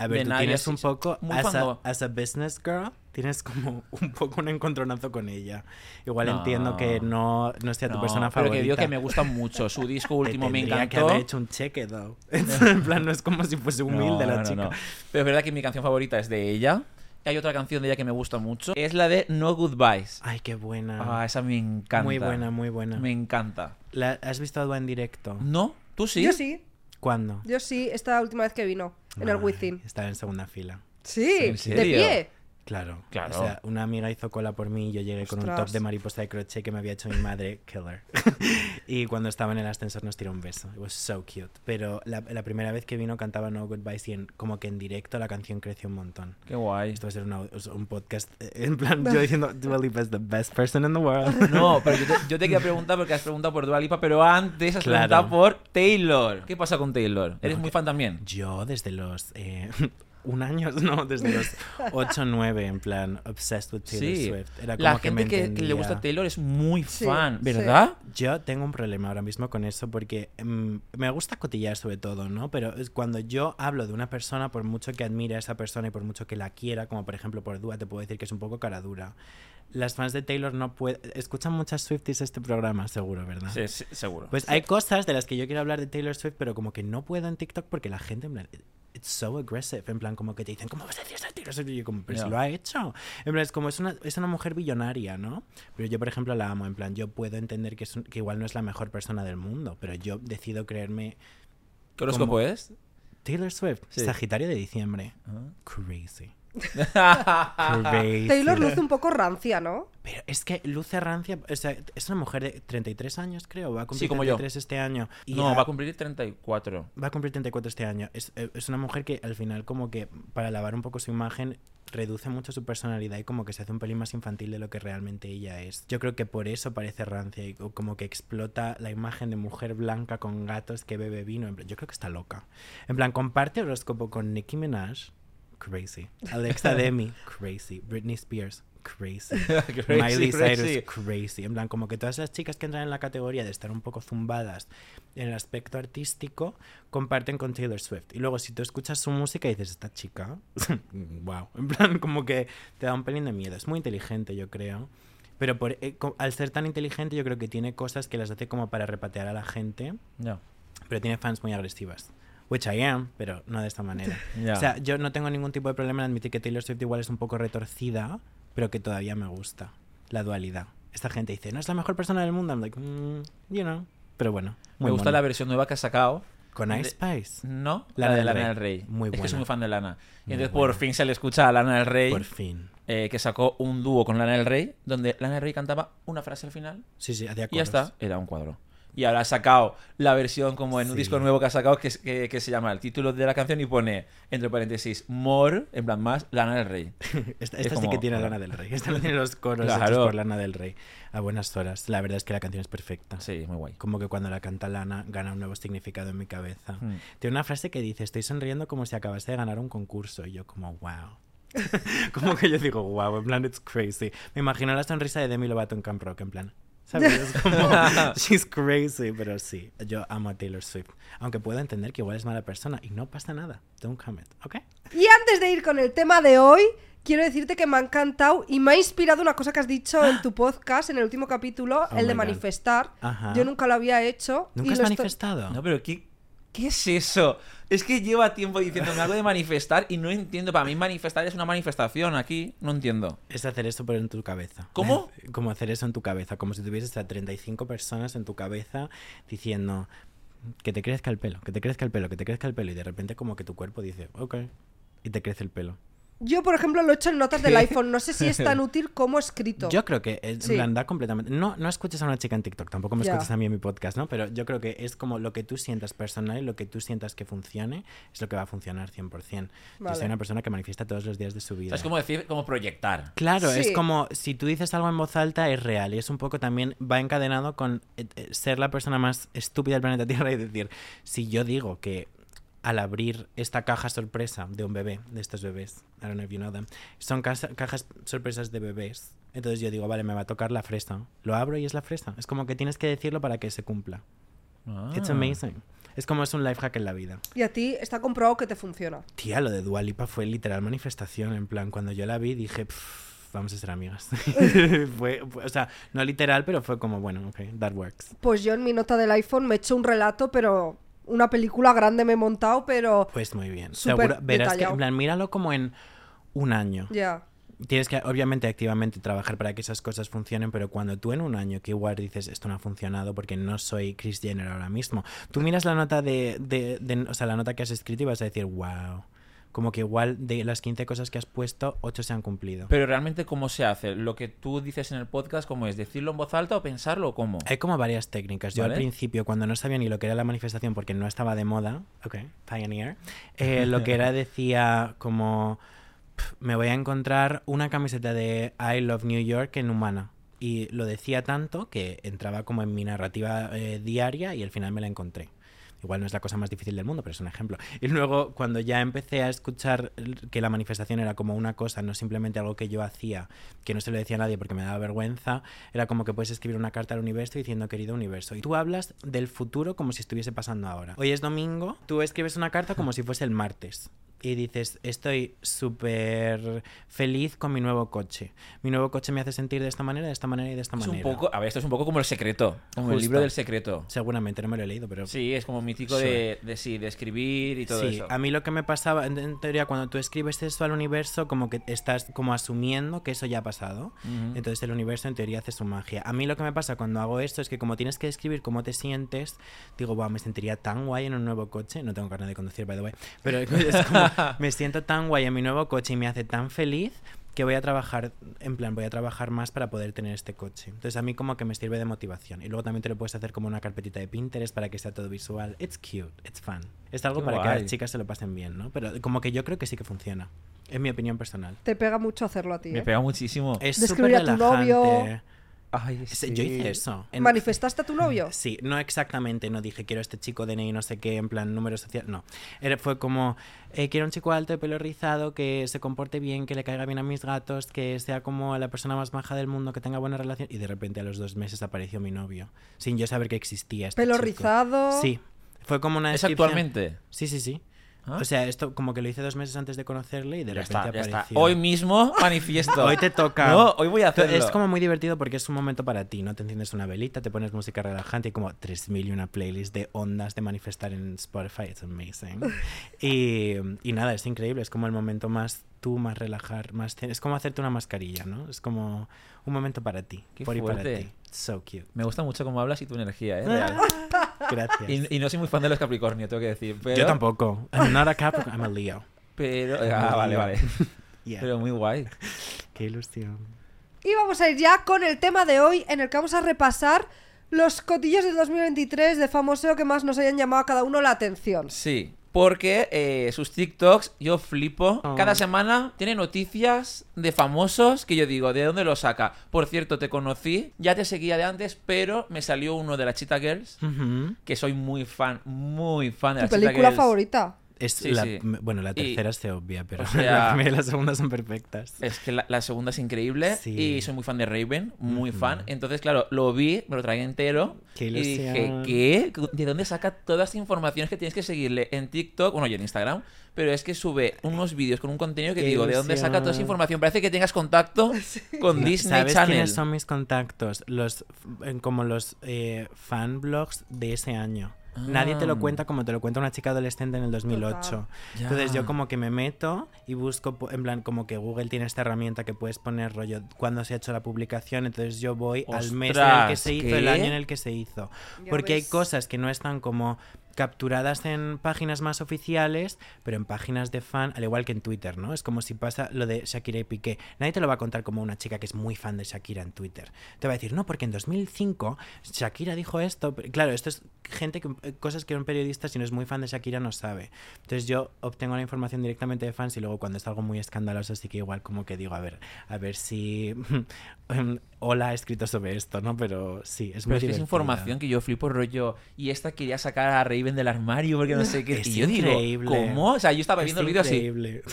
S4: A ver,
S3: de
S4: tú
S3: nadie,
S4: tienes un poco,
S3: muy
S4: as a, as a business girl, tienes como un poco un encontronazo con ella. Igual
S3: No.
S4: entiendo que no, no sea tu
S3: No,
S4: persona
S3: pero
S4: favorita.
S3: que digo que me gusta mucho. Su disco último me
S4: Tendría que
S3: encantó.
S4: haber hecho un cheque, though. en plan, no es como si fuese humilde
S3: No,
S4: la
S3: no,
S4: chica.
S3: no. Pero es verdad que mi canción favorita es de ella. Hay otra canción de ella que me gusta mucho. Es la de No Goodbyes.
S4: Ay, qué buena.
S3: Ah, esa me encanta.
S4: muy buena, muy buena.
S3: Me encanta.
S4: La- ¿Has visto a Dua en directo?
S3: ¿No? ¿Tú sí?
S2: Yo sí,
S4: ¿Cuándo?
S2: yo sí, esta última vez que vino, en el Within.
S4: Estaba en segunda fila.
S2: Sí,
S3: ¿En
S2: de pie.
S4: Claro.
S3: Claro.
S4: O sea, una amiga hizo cola por mí y yo llegué con un top de mariposa de crochet que me había hecho mi madre, killer. y cuando estaba en el ascensor nos tiró un beso. It was so cute. Pero la, la primera vez que vino cantaba No Goodbyes y en- como que en directo la canción creció un montón.
S3: Qué guay.
S4: Esto va a ser una- un podcast eh, en plan yo diciendo Dua Lipa is the best person in the world.
S3: No, pero yo te, yo te quería preguntar porque has preguntado por Dua Lipa, pero antes has
S4: Claro.
S3: preguntado por Taylor. ¿Qué pasa con Taylor? ¿Eres muy fan también?
S4: Yo desde los... eh, un año, no, desde los 8 o 9, en plan, obsessed with Taylor
S3: Sí.
S4: Swift. Era como
S3: La
S4: que me
S3: gente que, que le gusta. Taylor es muy
S2: Sí,
S3: fan,
S2: sí.
S3: ¿verdad?
S4: Yo tengo un problema ahora mismo con eso porque mm, me gusta cotillar sobre todo, ¿no? Pero es cuando yo hablo de una persona, por mucho que admire a esa persona y por mucho que la quiera, como por ejemplo por Dua, te puedo decir que es un poco cara dura. Las fans de Taylor no pueden... Escuchan muchas Swifties este programa, seguro, ¿verdad?
S3: Sí, sí, seguro.
S4: Pues hay cosas de las que yo quiero hablar de Taylor Swift, pero como que no puedo en TikTok porque la gente, en plan, it's so aggressive, en plan, como que te dicen, ¿cómo vas a decir eso de Taylor Swift? Y yo como, pero si lo ha hecho. En plan, es como, es una, es una mujer billonaria, ¿no? Pero yo, por ejemplo, la amo, en plan, yo puedo entender que, es un- que igual no es la mejor persona del mundo, pero yo decido creerme
S3: ¿Qué horóscopo es?
S4: Taylor Swift,
S3: Sí.
S4: Sagitario de diciembre.
S3: Ah,
S4: Crazy.
S2: Taylor luce un poco rancia, ¿no?
S4: Pero es que luce rancia, o sea, es una mujer de 33 años, creo, va a cumplir
S3: Sí, como yo.
S4: 33 este año. Y
S3: no,
S4: ha-
S3: va a cumplir 34.
S4: Va a cumplir 34 este año. Es, eh, es una mujer que al final como que para lavar un poco su imagen reduce mucho su personalidad y como que se hace un pelín más infantil de lo que realmente ella es. Yo creo que por eso parece rancia y co- como que explota la imagen de mujer blanca con gatos que bebe vino. Yo creo que está loca. En plan, comparte horóscopo con Nicki Minaj. Crazy. Alexa Demi. Crazy. Britney Spears. Crazy.
S3: Crazy,
S4: Miley
S3: crazy.
S4: Cyrus, crazy. En plan, como que todas las chicas que entran en la categoría de estar un poco zumbadas en el aspecto artístico comparten con Taylor Swift. Y luego, si tú escuchas su música y dices, esta chica, wow. En plan, como que te da un pelín de miedo. Es muy inteligente, yo creo. Pero por, eh, al ser tan inteligente, yo creo que tiene cosas que las hace como para repatear a la gente,
S3: Ya.
S4: pero tiene fans muy agresivas. Which I am, pero no de esta manera.
S3: Ya.
S4: O sea, yo no tengo ningún tipo de problema en admitir que Taylor Swift igual es un poco retorcida, pero que todavía me gusta. La dualidad. Esta gente dice, no es la mejor persona del mundo. I'm like, mm, you know. Pero bueno, muy
S3: me gusta
S4: mono.
S3: la versión nueva que ha sacado.
S4: Con Ice Spice.
S3: No,
S4: Lana
S3: la de
S4: del
S3: Lana
S4: Rey.
S3: del Rey.
S4: Muy
S3: Es que soy
S4: buena.
S3: muy fan de Lana. Y entonces
S4: buena.
S3: por fin se le escucha a Lana del Rey,
S4: Por fin.
S3: eh, que sacó un dúo con Lana del Rey, donde Lana del Rey cantaba una frase al final
S4: Sí, sí, hacía
S3: y ya
S4: coros.
S3: está, era un cuadro. Y ahora ha sacado la versión como en un
S4: Sí.
S3: disco nuevo que ha sacado que, es- que, que se llama el título de la canción y pone entre paréntesis More, en plan más, Lana del Rey.
S4: Esta,
S3: Es
S4: esta sí
S3: como-
S4: que tiene Lana del Rey. Esta no tiene los coros hechos
S3: Claro.
S4: por Lana del Rey. A buenas horas. La verdad es que la canción es perfecta.
S3: Sí, muy guay.
S4: Como que cuando la canta Lana gana un nuevo significado en mi cabeza.
S3: Hmm.
S4: Tiene una frase que dice, estoy sonriendo como si acabase de ganar un concurso. Y yo como, wow. como que yo digo, wow, en plan, it's crazy. Me imagino la sonrisa de Demi Lovato en Camp Rock, en plan, ¿sabes? Es como, she's crazy, pero sí, yo amo a Taylor Swift. Aunque puedo entender que igual es mala persona y no pasa nada. Don't comment, ¿ok?
S2: Y antes de ir con el tema de hoy, quiero decirte que me ha encantado y me ha inspirado una cosa que has dicho en tu podcast, en el último capítulo,
S4: Oh
S2: el de manifestar.
S4: Ajá.
S2: Yo nunca lo había hecho.
S4: ¿Nunca
S2: y
S4: has
S2: lo estoy-
S4: manifestado?
S3: No, pero ¿qué, ¿qué es eso? Es que lleva tiempo diciéndome algo de manifestar y no entiendo. Para mí manifestar es una manifestación aquí. No entiendo.
S4: Es hacer eso pero en tu cabeza.
S3: ¿Cómo?
S4: Como hacer eso en tu cabeza, como si tuvieses a 35 personas en tu cabeza diciendo que te crezca el pelo, que te crezca el pelo, que te crezca el pelo y de repente como que tu cuerpo dice, ok, y te crece el pelo.
S2: Yo, por ejemplo, lo he hecho en notas del iPhone. No sé si es tan útil como escrito.
S4: Yo creo que es,
S2: Sí.
S4: completamente... No, no escuches a una chica en TikTok, tampoco me
S2: Ya.
S4: escuches a mí en mi podcast, ¿no? Pero yo creo que es como lo que tú sientas personal y lo que tú sientas que funcione es lo que va a funcionar 100%. Yo
S2: Vale.
S4: soy una persona que manifiesta todos los días de su vida.
S3: Es como decir, como proyectar.
S4: Claro,
S2: Sí.
S4: es como si tú dices algo en voz alta es real y es un poco también va encadenado con eh, eh, ser la persona más estúpida del planeta Tierra y decir, si yo digo que al abrir esta caja sorpresa de un bebé, de estos bebés, I don't know if you know them, son casa- cajas sorpresas de bebés, entonces yo digo, vale, me va a tocar la fresa, lo abro y es la fresa, es como que tienes que decirlo para que se cumpla.
S3: Ah.
S4: It's amazing. Es como es un life hack en la vida.
S2: Y a ti está comprobado que te funciona.
S4: Tía, lo de Dualipa fue literal manifestación. En plan, cuando yo la vi dije, "Pff, vamos a ser amigas. fue, fue- o sea, no literal, pero fue como, bueno, ok, that works.
S2: Pues yo en mi nota del iPhone me he hecho un relato, pero una película grande me he montado, pero
S4: Pues muy bien. Seguro, verás que, en plan, míralo como en un año.
S2: ya.
S4: Tienes que, obviamente, activamente trabajar para que esas cosas funcionen, pero cuando tú en un año que igual dices, esto no ha funcionado porque no soy Chris Jenner ahora mismo, tú miras la nota de, de- de- o sea, la nota que has escrito y vas a decir, wow. Como que igual de las 15 cosas que has puesto, 8 se han cumplido.
S3: Pero realmente, ¿cómo se hace? Lo que tú dices en el podcast, ¿cómo es? ¿Decirlo en voz alta o pensarlo o cómo?
S4: Hay como varias técnicas. Yo
S3: Vale.
S4: al principio, cuando no sabía ni lo que era la manifestación porque no estaba de moda, ok, pioneer, eh, lo que era decía como, "Pf, me voy a encontrar una camiseta de I Love New York en humana. Y lo decía tanto que entraba como en mi narrativa eh, diaria y al final me la encontré. Igual no es la cosa más difícil del mundo, pero es un ejemplo. Y luego, cuando ya empecé a escuchar que la manifestación era como una cosa, no simplemente algo que yo hacía, que no se lo decía a nadie porque me daba vergüenza, era como que puedes escribir una carta al universo diciendo querido universo. Y tú hablas del futuro como si estuviese pasando ahora. Hoy es domingo, tú escribes una carta como si fuese el martes. Y dices, estoy súper feliz con mi nuevo coche. Mi nuevo coche me hace sentir de esta manera, de esta manera y de esta
S3: Es un
S4: manera.
S3: poco, a ver, esto es un poco como el secreto, como el
S4: Justo.
S3: libro del secreto.
S4: Seguramente no me lo he leído, pero
S3: Sí, es como mítico de, de sí, de escribir y todo
S4: sí,
S3: eso.
S4: a mí lo que me pasaba, en, en teoría, cuando tú escribes eso al universo, como que estás como asumiendo que eso ya ha pasado.
S3: Ujú.
S4: Entonces el universo en teoría hace su magia. A mí lo que me pasa cuando hago esto es que como tienes que escribir cómo te sientes, digo, wow, me sentiría tan guay en un nuevo coche. No tengo carne de conducir, by the way. Pero es como, me siento tan guay en mi nuevo coche y me hace tan feliz que voy a trabajar, en plan, voy a trabajar más para poder tener este coche. Entonces a mí como que me sirve de motivación. Y luego también te lo puedes hacer como una carpetita de Pinterest para que sea todo visual. It's cute, it's fun. Es algo
S3: Qué
S4: para que las chicas se lo pasen bien, ¿no? Pero como que yo creo que sí que funciona. Es mi opinión personal.
S2: Te pega mucho hacerlo a ti.
S3: Me
S2: ¿eh?
S3: pega muchísimo.
S4: Es súper
S2: escribir a tu novio.
S4: Relajante.
S3: Ay,
S4: Sí, Yo hice eso. En-
S2: ¿Manifestaste a tu novio?
S4: Sí, no exactamente, no dije quiero este chico DNI, no sé qué, en plan número social, no. Era, fue como, eh, quiero un chico alto de pelo rizado, que se comporte bien, que le caiga bien a mis gatos, que sea como la persona más maja del mundo, que tenga buena relación. Y de repente a los dos meses apareció mi novio, sin yo saber que existía. Este
S2: Pelo
S4: chico.
S2: rizado.
S4: Sí, fue como una
S3: ¿Es
S4: descripción-
S3: actualmente?
S4: Sí, sí, sí.
S3: Ah.
S4: O sea, esto como que lo hice dos meses antes de conocerle y de
S3: Ya
S4: repente
S3: está, ya
S4: apareció.
S3: está. Hoy mismo manifiesto.
S4: Hoy te toca.
S3: No, hoy voy a hacerlo.
S4: Es como muy divertido porque es un momento para ti, ¿no? Te enciendes una velita, te pones música relajante y como 3000 y una playlist de ondas de manifestar en Spotify. It's amazing. y, y nada, es increíble. Es como el momento más tú, más relajar, más... Es como hacerte una mascarilla, ¿no? Es como un momento para ti.
S3: Qué
S4: por y para
S3: fuerte.
S4: ti. So cute.
S3: Me gusta mucho cómo hablas y tu energía, ¿eh? Real.
S4: Gracias.
S3: y, y no soy muy fan de los Capricornio, tengo que decir. Pero,
S4: Yo tampoco. I'm not a Capricorn, I'm a Leo.
S3: Pero. Ah, vale, vale.
S4: Yeah.
S3: Pero muy guay.
S4: Qué ilusión.
S2: Y vamos a ir ya con el tema de hoy, en el que vamos a repasar los cotillos del 2023 de famoseo que más nos hayan llamado a cada uno la atención.
S3: Sí. Porque eh, sus TikToks, yo flipo.
S4: Oh.
S3: Cada semana tiene noticias de famosos que yo digo, ¿de dónde lo saca? Por cierto, te conocí, ya te seguía de antes, pero me salió uno de la Cheetah Girls, que soy muy fan, muy fan de
S2: ¿Tu
S3: la Cheetah
S2: película
S3: Girls.
S2: favorita?
S4: Es
S3: Sí,
S4: la,
S3: sí.
S4: Bueno, la
S3: Y-
S4: tercera se obvia, pero
S3: o sea-
S4: la primera y la segunda son perfectas.
S3: Es que la, la segunda es increíble
S4: Sí.
S3: y soy muy fan de Raven, muy fan. Entonces, claro, lo vi, me lo traía entero
S4: Qué
S3: y dije. ¿qué? ¿De dónde saca toda esta información que tienes que seguirle en TikTok? Bueno, y en Instagram, pero es que sube unos vídeos con un contenido que
S4: Qué
S3: digo, ¿de dónde saca toda esa información? Parece que tengas contacto con Disney
S4: ¿Sabes
S3: Channel.
S4: quiénes son mis contactos? Los, como los eh, fanblogs de ese año. Nadie te
S3: Ah.
S4: lo cuenta como te lo cuenta una chica adolescente en el 2008.
S2: Total.
S3: Ya.
S4: Entonces yo como que me meto y busco, en plan, como que Google tiene esta herramienta que puedes poner rollo cuando se ha hecho la publicación, entonces yo voy al mes en el que se hizo,
S3: ¿qué?
S4: el año en el que se hizo.
S2: Ya
S4: Porque hay cosas que no están como capturadas en páginas más oficiales, pero en páginas de fan, al igual que en Twitter, ¿no? Es como si pasa lo de Shakira y Piqué. Nadie te lo va a contar como una chica que es muy fan de Shakira en Twitter. Te va a decir, no, porque en 2005 Shakira dijo esto. Pero, Claro, esto es gente que, eh, cosas que un periodista, si no es muy fan de Shakira, no sabe. Entonces yo obtengo la información directamente de fans y luego cuando es algo muy escandaloso, sí que igual como que digo, a ver, a ver si Hola ha escrito sobre esto, ¿no? Pero sí, es
S3: Pero
S4: muy
S3: es que es información que yo flipo rollo. Y esta quería sacar a Raven del armario porque no sé qué.
S4: Es
S3: y yo
S4: increíble.
S3: digo, ¿cómo? O sea, yo estaba
S4: Es
S3: viendo el vídeo así.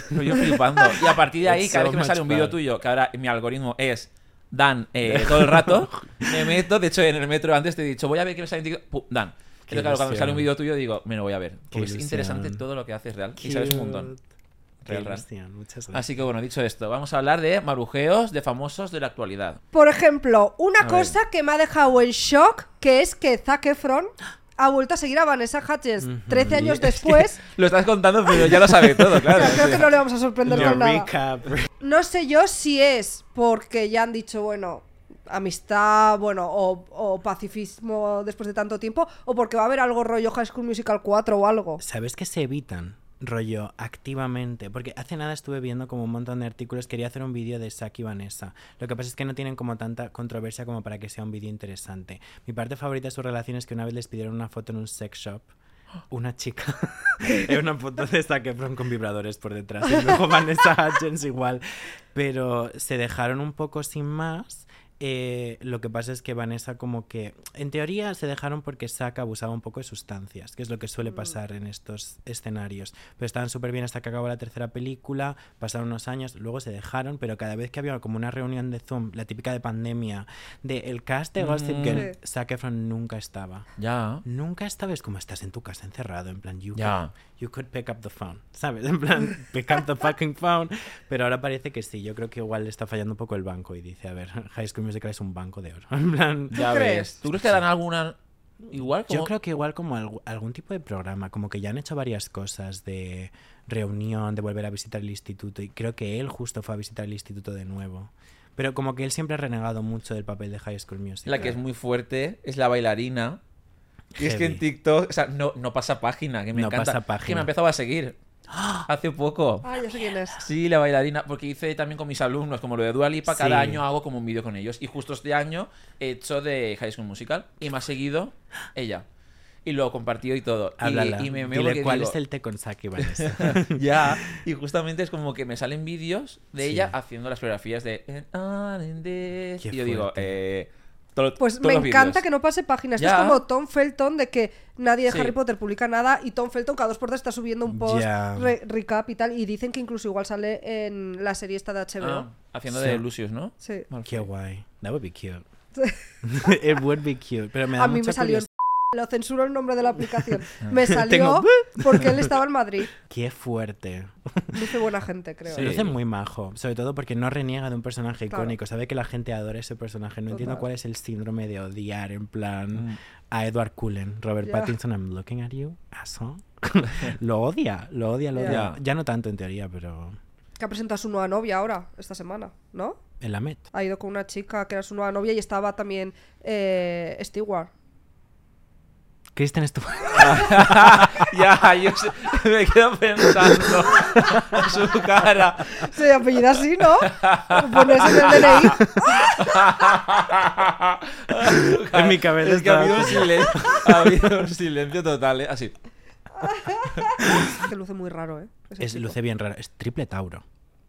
S3: yo flipando. Y a partir de ahí,
S4: It's
S3: cada
S4: so
S3: vez que me sale
S4: much
S3: un vídeo tuyo, que ahora mi algoritmo es Dan eh, todo el rato, me meto. De hecho, en el metro antes te he dicho, voy a ver qué me sale en TikTok. Pum, Dan. Entonces, claro, cuando
S4: ilusión.
S3: sale un vídeo tuyo digo, me lo voy a ver. Porque es
S4: ilusión.
S3: interesante todo lo que haces real. Y sabes un montón. Real, real.
S4: ilusión, muchas gracias.
S3: Así que bueno, dicho esto, vamos a hablar de marujeos de famosos de la actualidad.
S2: Por ejemplo, una
S3: A ver.
S2: cosa que me ha dejado en shock, que es que Zac Efron ha vuelto a seguir a Vanessa Hudgens 13 años después.
S3: Lo estás contando, pero ya lo sabe todo, claro.
S2: Creo que no le vamos a sorprender con nada.
S4: recap.
S2: No sé yo si es porque ya han dicho, bueno, amistad, bueno, o, o pacifismo después de tanto tiempo, o porque va a haber algo rollo High School Musical 4 o algo.
S4: ¿Sabes que se evitan? Rollo, activamente. Porque hace nada estuve viendo como un montón de artículos. Quería hacer un vídeo de Saki y Vanessa. Lo que pasa es que no tienen como tanta controversia como para que sea un vídeo interesante. Mi parte favorita de su relación es que una vez les pidieron una foto en un sex shop. Una chica. Era una foto de Zac Efron con vibradores por detrás. Y luego Vanessa Hudgens igual. Pero se dejaron un poco sin más. Eh, lo que pasa es que Vanessa como que, en teoría se dejaron porque Zack abusaba un poco de sustancias, que es lo que suele pasar en estos escenarios. Pero estaban súper bien hasta que acabó la tercera película, pasaron unos años, luego se dejaron, pero cada vez que había como una reunión de Zoom, la típica de pandemia, de el cast de Gossip
S3: Mm.
S4: Girl. Zac Efron nunca estaba.
S3: Ya.
S4: Nunca estaba, es como estás en tu casa encerrado, en plan, you,
S3: Ya.
S4: You could pick up the phone, ¿sabes? En plan, pick up the fucking phone. Pero ahora parece que sí, yo creo que igual le está fallando un poco el banco y dice, a ver, High School Musical es un banco de oro. En plan,
S3: Ya
S2: crees?
S3: ves. ¿Tú crees que darán alguna igual?
S4: yo
S3: como-
S4: creo que igual como algún tipo de programa, como que ya han hecho varias cosas de reunión, de volver a visitar el instituto y creo que él justo fue a visitar el instituto de nuevo. Pero como que él siempre ha renegado mucho del papel de High School Musical.
S3: La que es muy fuerte es la bailarina. Y es que en. TikTok, o sea, no, no pasa página, que me
S4: No
S3: encanta.
S4: pasa página.
S3: Que me ha empezado a seguir. Hace poco.
S2: Ah, yo sé quién es.
S3: Sí, la bailarina, porque hice también con mis alumnos, como lo de Dua Lipa, cada
S4: Sí.
S3: año hago como un vídeo con ellos. Y justo este año he hecho de High School Musical y me ha seguido ella. Y lo compartió y todo. Y-
S4: Háblala.
S3: Y, me meo
S4: Dile cuál
S3: digo,
S4: es el té con Saki, Vanessa.
S3: ya, y justamente es como que me salen vídeos de
S4: Sí.
S3: ella haciendo las coreografías de Y yo digo,
S4: fuerte.
S3: eh, todo-
S2: Pues
S3: todos
S2: me
S3: los
S2: encanta que no pase páginas. Esto
S3: Ya.
S2: es como Tom Felton de que nadie de
S3: Sí.
S2: Harry Potter publica nada y Tom Felton cada dos por tres está subiendo un post re- recap y tal. Y dicen que incluso igual sale en la serie esta de HBO.
S3: Ah, haciendo
S4: Sí.
S3: de Lucius, ¿no?
S2: Sí.
S4: Qué guay. That would be cute. It would be cute. Pero me da
S2: A mí
S4: mucha
S2: me salió. Lo censuro el nombre de la aplicación. Me salió
S4: Tengo-
S2: porque él estaba en Madrid.
S4: Qué fuerte.
S2: Dice buena gente, creo.
S3: Sí.
S4: Se luce muy majo. Sobre todo porque no reniega de un personaje
S2: Claro.
S4: icónico. Sabe que la gente adora ese personaje. No entiendo
S2: Total.
S4: cuál es el síndrome de odiar en plan
S3: Mm.
S4: a Edward Cullen. Robert
S2: Ya.
S4: Pattinson, I'm looking at you, asshole. lo odia, lo odia, lo
S2: Ya.
S4: odia. Ya no tanto en teoría, pero
S2: Que ha presentado a su nueva novia ahora, esta semana, ¿no?
S4: en la Met.
S2: Ha ido con una chica que era su nueva novia y estaba también eh, Stewart.
S4: Kristen estuvo...
S3: ya, yo me quedo pensando en su cara.
S2: Se apellida así, ¿no? Pones en el DNI.
S4: En mi cabeza
S3: es que ha habido un silencio, ha habido un silencio total, ¿eh? Así.
S2: Que luce muy raro, ¿eh?
S4: Es, luce bien raro. Es triple Tauro.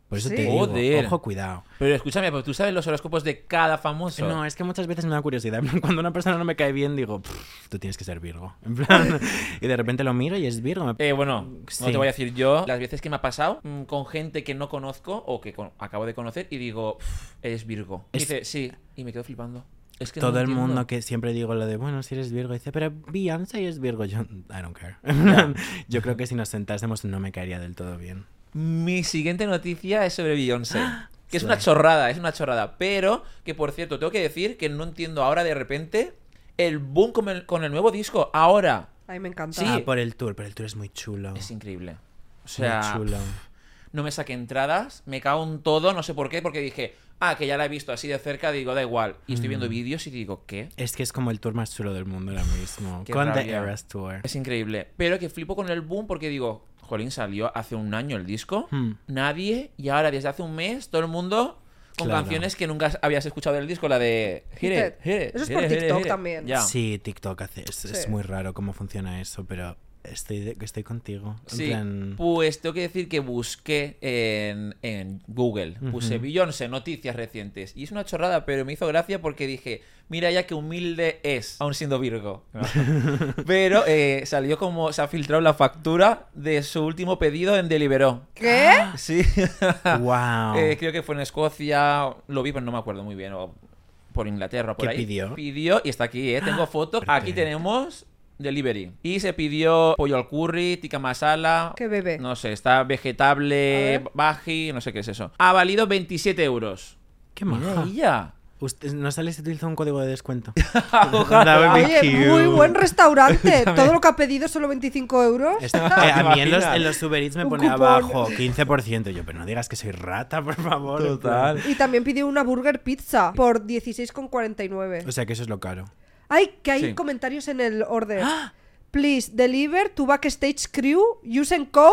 S4: Por eso
S2: Sí.
S4: te digo,
S3: Joder.
S4: ojo, cuidado.
S3: Pero escúchame, pero tú sabes los horóscopos de cada famoso.
S4: No, es que muchas veces me da curiosidad. Cuando una persona no me cae bien, digo, "Pff, tú tienes que ser Virgo. En plan, y de repente lo miro y es Virgo.
S3: Eh, bueno,
S4: Sí.
S3: no te voy a decir yo las veces que me ha pasado mm, con gente que no conozco o que con- acabo de conocer y digo, "Pff, eres Virgo. Y
S4: Es-
S3: dice, sí, y me quedo flipando. Es que no
S4: Todo el mundo que siempre digo lo de, bueno, si eres Virgo, dice, pero Beyoncé es Virgo. Yo, I don't care. En plan, Yo creo que si nos sentásemos no me caería del todo bien.
S3: Mi siguiente noticia es sobre Beyoncé. Que es
S4: Sí.
S3: una chorrada, es una chorrada. Pero, que por cierto, tengo que decir que no entiendo ahora de repente el boom con el, con el nuevo disco. Ahora.
S2: A mí me encanta.
S3: Sí.
S4: Ah, por el tour, pero el tour es muy chulo.
S3: Es increíble. O
S4: muy
S3: sea,
S4: chulo.
S3: No me saqué entradas, me cago en todo, no sé por qué, porque dije, ah, que ya la he visto así de cerca, digo, da igual. Y estoy viendo
S4: Mm.
S3: vídeos y digo, ¿qué?
S4: Es que es como el tour más chulo del mundo ahora mismo.
S3: Qué
S4: con The
S3: rabia.
S4: Eras Tour.
S3: Es increíble. Pero que flipo con el boom porque digo, Jolín, salió hace un año el disco,
S4: Hmm.
S3: nadie, y ahora desde hace un mes todo el mundo con
S4: Claro.
S3: canciones que nunca habías escuchado del disco, la de Hit It,
S2: Hit It. Eso es
S3: hit
S2: por TikTok
S3: it.
S2: también.
S4: Sí, TikTok hace, es, es muy raro cómo funciona eso, pero estoy, de- estoy contigo. En
S3: Sí,
S4: plan,
S3: pues tengo que decir que busqué en, en Google, puse
S4: Ujú.
S3: Beyoncé, noticias recientes, y es una chorrada, pero me hizo gracia porque dije, mira ya que humilde es, aún siendo Virgo. pero eh, salió como, se ha filtrado la factura de su último pedido en Deliveroo.
S2: ¿Qué?
S3: Sí,
S4: wow.
S3: Eh, creo que fue en Escocia, lo vi, pero no me acuerdo muy bien, o por Inglaterra, por
S4: ¿Qué
S3: ahí.
S4: pidió?
S3: Pidió, y está aquí, ¿eh? Tengo foto.
S4: Fuerte.
S3: Aquí tenemos delivery. Y se pidió pollo al curry, tikka masala.
S2: ¿Qué bebé?
S3: No sé, está vegetable, baji, no sé qué es eso. Ha valido 27 euros.
S4: Qué maja.
S3: ella.
S4: Usted, ¿No sale si utiliza un código de descuento?
S2: Oye, muy buen restaurante. Todo lo que ha pedido solo 25 euros.
S4: Esto- eh, a mí en los, en los Uber Eats me
S2: Un
S4: pone
S2: cupón.
S4: abajo 15%. Yo, pero no digas que soy rata, por favor. plan.
S2: Y también pidió una burger pizza por 16,49.
S4: O sea que eso es lo caro.
S2: Ay, que hay
S3: Sí.
S2: comentarios en el order. Please deliver to backstage crew using code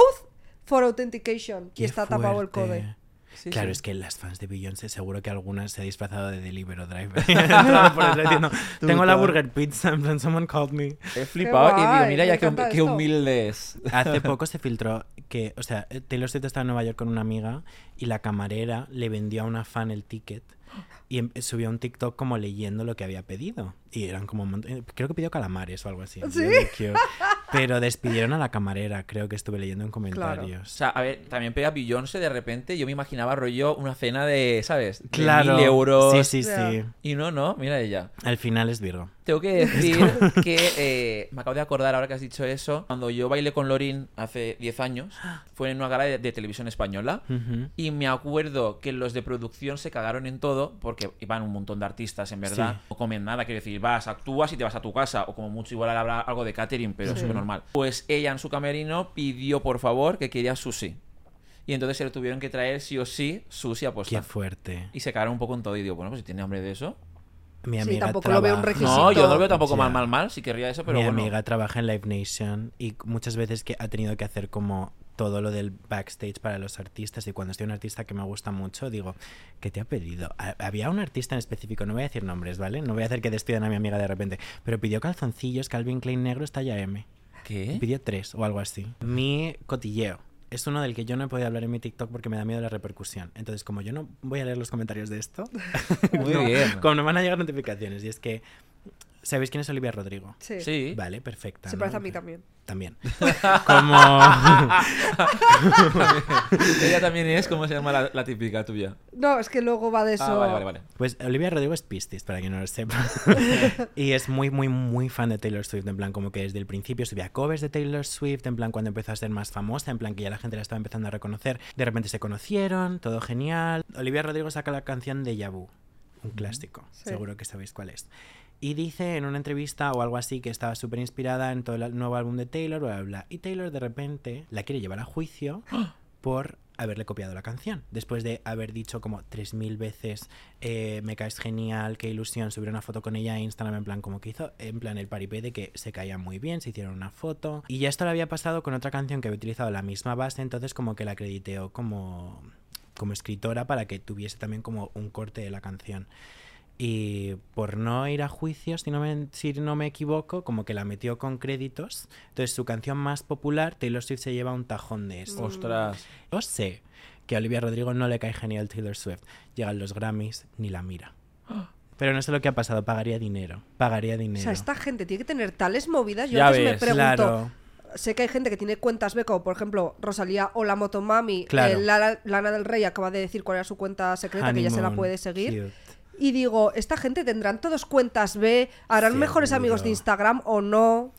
S2: for authentication. Y
S4: Qué
S2: está tapado el
S4: fuerte.
S2: code.
S3: Sí,
S4: claro,
S3: sí.
S4: es que las fans de Beyoncé seguro que algunas se ha disfrazado de Deliveroo Driver. Por eso diciendo, Tengo la burger pizza, en plan, someone called me.
S3: He flipado y digo,
S2: guay,
S3: mira
S2: me
S3: ya qué,
S2: encanta
S3: qué
S2: esto.
S3: humilde es.
S4: Hace poco se filtró que, o sea, Taylor Swift estaba en Nueva York con una amiga y la camarera le vendió a una fan el ticket y em- subió un TikTok como leyendo lo que había pedido. Y eran como un montón- Creo que pidió calamares o algo así.
S2: ¿Sí?
S4: Pero despidieron a la camarera, creo que estuve leyendo en
S3: O
S4: comentarios.
S3: sea, a ver, también pega Beyoncé de repente. Yo me imaginaba rollo una cena de, ¿sabes? De
S4: Claro.
S3: mil euros.
S4: Sí, sí, sí.
S3: Y no, no, mira ella.
S4: Al final es Virgo.
S3: Tengo que decir que eh, me acabo de acordar ahora que has dicho eso. Cuando yo bailé con Lorin hace 10 años, fue en una gala de, de televisión española.
S4: Ujú.
S3: Y me acuerdo que los de producción se cagaron en todo porque iban un montón de artistas, en verdad.
S4: Sí.
S3: No comen nada, quiero decir, vas, actúas y te vas a tu casa. O como mucho igual habrá algo de catering, pero es
S2: Sí.
S3: súper normal. Pues ella en su camerino pidió, por favor, que quería sushi. Y entonces se le tuvieron que traer sí o sí sushi a
S4: Qué
S3: posta.
S4: fuerte.
S3: Y se cagaron un poco en todo. Y digo, bueno, pues si tiene hambre de eso.
S4: Mi
S2: Sí,
S4: amiga
S2: tampoco lo veo un requisito.
S3: No, yo no lo veo tampoco
S4: Ya.
S3: mal, mal, mal. Si querría eso, pero
S4: Mi
S3: bueno.
S4: amiga trabaja en Live Nation y muchas veces que ha tenido que hacer como todo lo del backstage para los artistas y cuando estoy un artista que me gusta mucho digo, ¿qué te ha pedido? Ha- Había un artista en específico, no voy a decir nombres, ¿vale? No voy a hacer que despidan a mi amiga de repente, pero pidió calzoncillos Calvin Klein negros talla M.
S3: ¿Qué?
S4: Pidió tres o algo así. Mi cotilleo. Es uno del que yo no he podido hablar en mi TikTok porque me da miedo la repercusión. Entonces, como yo no voy a leer los comentarios de esto,
S3: Muy
S4: no,
S3: bien.
S4: como no van a llegar notificaciones. Y es que, ¿sabéis quién es Olivia Rodrigo?
S2: Sí.
S3: Sí.
S4: Vale, perfecta.
S2: Se
S4: ¿no?
S2: parece a mí también.
S4: También. Como.
S3: Ella también es, ¿cómo se llama la, la típica tuya?
S2: No, es que luego va de eso.
S3: Ah, vale, vale, vale.
S4: Pues Olivia Rodrigo es Piscis, para quien no lo sepa. y es muy, muy, muy fan de Taylor Swift. En plan, como que desde el principio subía covers de Taylor Swift. En plan, cuando empezó a ser más famosa. En plan, que ya la gente la estaba empezando a reconocer. De repente se conocieron, todo genial. Olivia Rodrigo saca la canción de Yabu, un clásico.
S2: Sí.
S4: Seguro que sabéis cuál es. Y dice en una entrevista o algo así que estaba súper inspirada en todo el nuevo álbum de Taylor, bla, bla, bla. Y Taylor de repente la quiere llevar a juicio por haberle copiado la canción. Después de haber dicho como 3.000 veces, eh, me caes genial, qué ilusión, subir una foto con ella a Instagram, en plan como que hizo, en plan el paripé de que se caía muy bien, se hicieron una foto. Y ya esto lo había pasado con otra canción que había utilizado la misma base, entonces como que la acrediteó como, como escritora para que tuviese también como un corte de la canción. Y por no ir a juicio, si no, me, si no me equivoco, como que la metió con créditos. Entonces su canción más popular, Taylor Swift se lleva un tajón de esto.
S3: Ostras.
S4: Yo sé que a Olivia Rodrigo no le cae genial Taylor Swift. Llegan los Grammys, ni la mira. Pero no sé lo que ha pasado, pagaría dinero. Pagaría
S2: O
S4: dinero.
S2: sea, esta gente tiene que tener tales movidas. Yo
S3: Ya
S2: antes me pregunto.
S4: Claro.
S2: Sé que hay gente que tiene cuentas B, como por ejemplo Rosalía o la Motomami.
S4: Claro.
S2: eh, Lana, Lana del Rey acaba de decir cuál era su cuenta secreta, que ya se la puede seguir.
S4: cute.
S2: Y digo, esta gente tendrán todos cuentas B, harán mejores amigos de Instagram o no.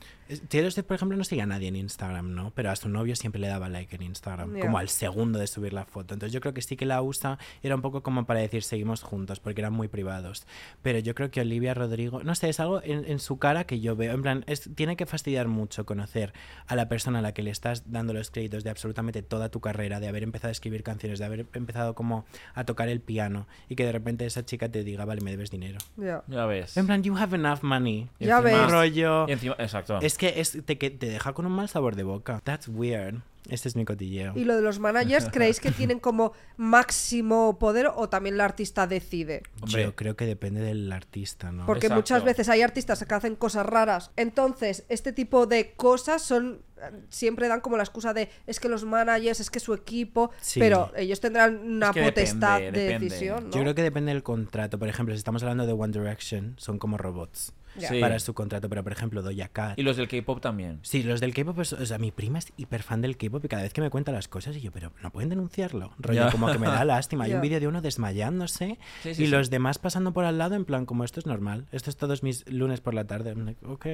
S4: Taylor Swift, por ejemplo, no sigue a nadie en Instagram, ¿no? Pero a su novio siempre le daba like en Instagram,
S2: Ya.
S4: como al segundo de subir la foto. Entonces yo creo que sí que la usa, era un poco como para decir seguimos juntos, porque eran muy privados. Pero yo creo que Olivia Rodrigo, no sé, es algo en, en su cara que yo veo. En plan, es, tiene que fastidiar mucho conocer a la persona a la que le estás dando los créditos de absolutamente toda tu carrera, de haber empezado a escribir canciones, de haber empezado como a tocar el piano, y que de repente esa chica te diga, vale, me debes dinero.
S2: Ya.
S3: Ya ves.
S4: En plan, you have enough money.
S3: Y
S2: Ya
S3: encima-
S2: ves.
S4: Rollo.
S3: Y encima, exacto.
S4: Es que es, te, que te deja con un mal sabor de boca. That's weird. Este es mi cotilleo.
S2: Y lo de los managers, ¿creéis que tienen como máximo poder o también la artista decide?
S3: Hombre.
S4: Yo creo que depende del artista, ¿no?
S2: Porque
S3: Exacto.
S2: muchas veces hay artistas que hacen cosas raras. Entonces, este tipo de cosas son siempre dan como la excusa de es que los managers, es que su equipo,
S4: Sí.
S2: pero ellos tendrán una
S3: Es que
S2: potestad
S3: depende,
S2: de
S3: depende.
S2: decisión, ¿no?
S4: Yo creo que depende del contrato. Por ejemplo, si estamos hablando de One Direction, son como robots.
S3: Sí.
S4: para su contrato. Pero, por ejemplo, Doja Cat.
S3: Y los del K-pop también.
S4: Sí, los del K-pop, es- o sea, mi prima es hiper fan del K-pop y cada vez que me cuenta las cosas, y yo, pero no pueden denunciarlo. Rollo, como que me da lástima. Hay un vídeo de uno desmayándose
S3: Sí, sí,
S4: y
S3: sí.
S4: los demás pasando por al lado, en plan, como esto es normal. Esto es todos mis lunes por la tarde. Ok.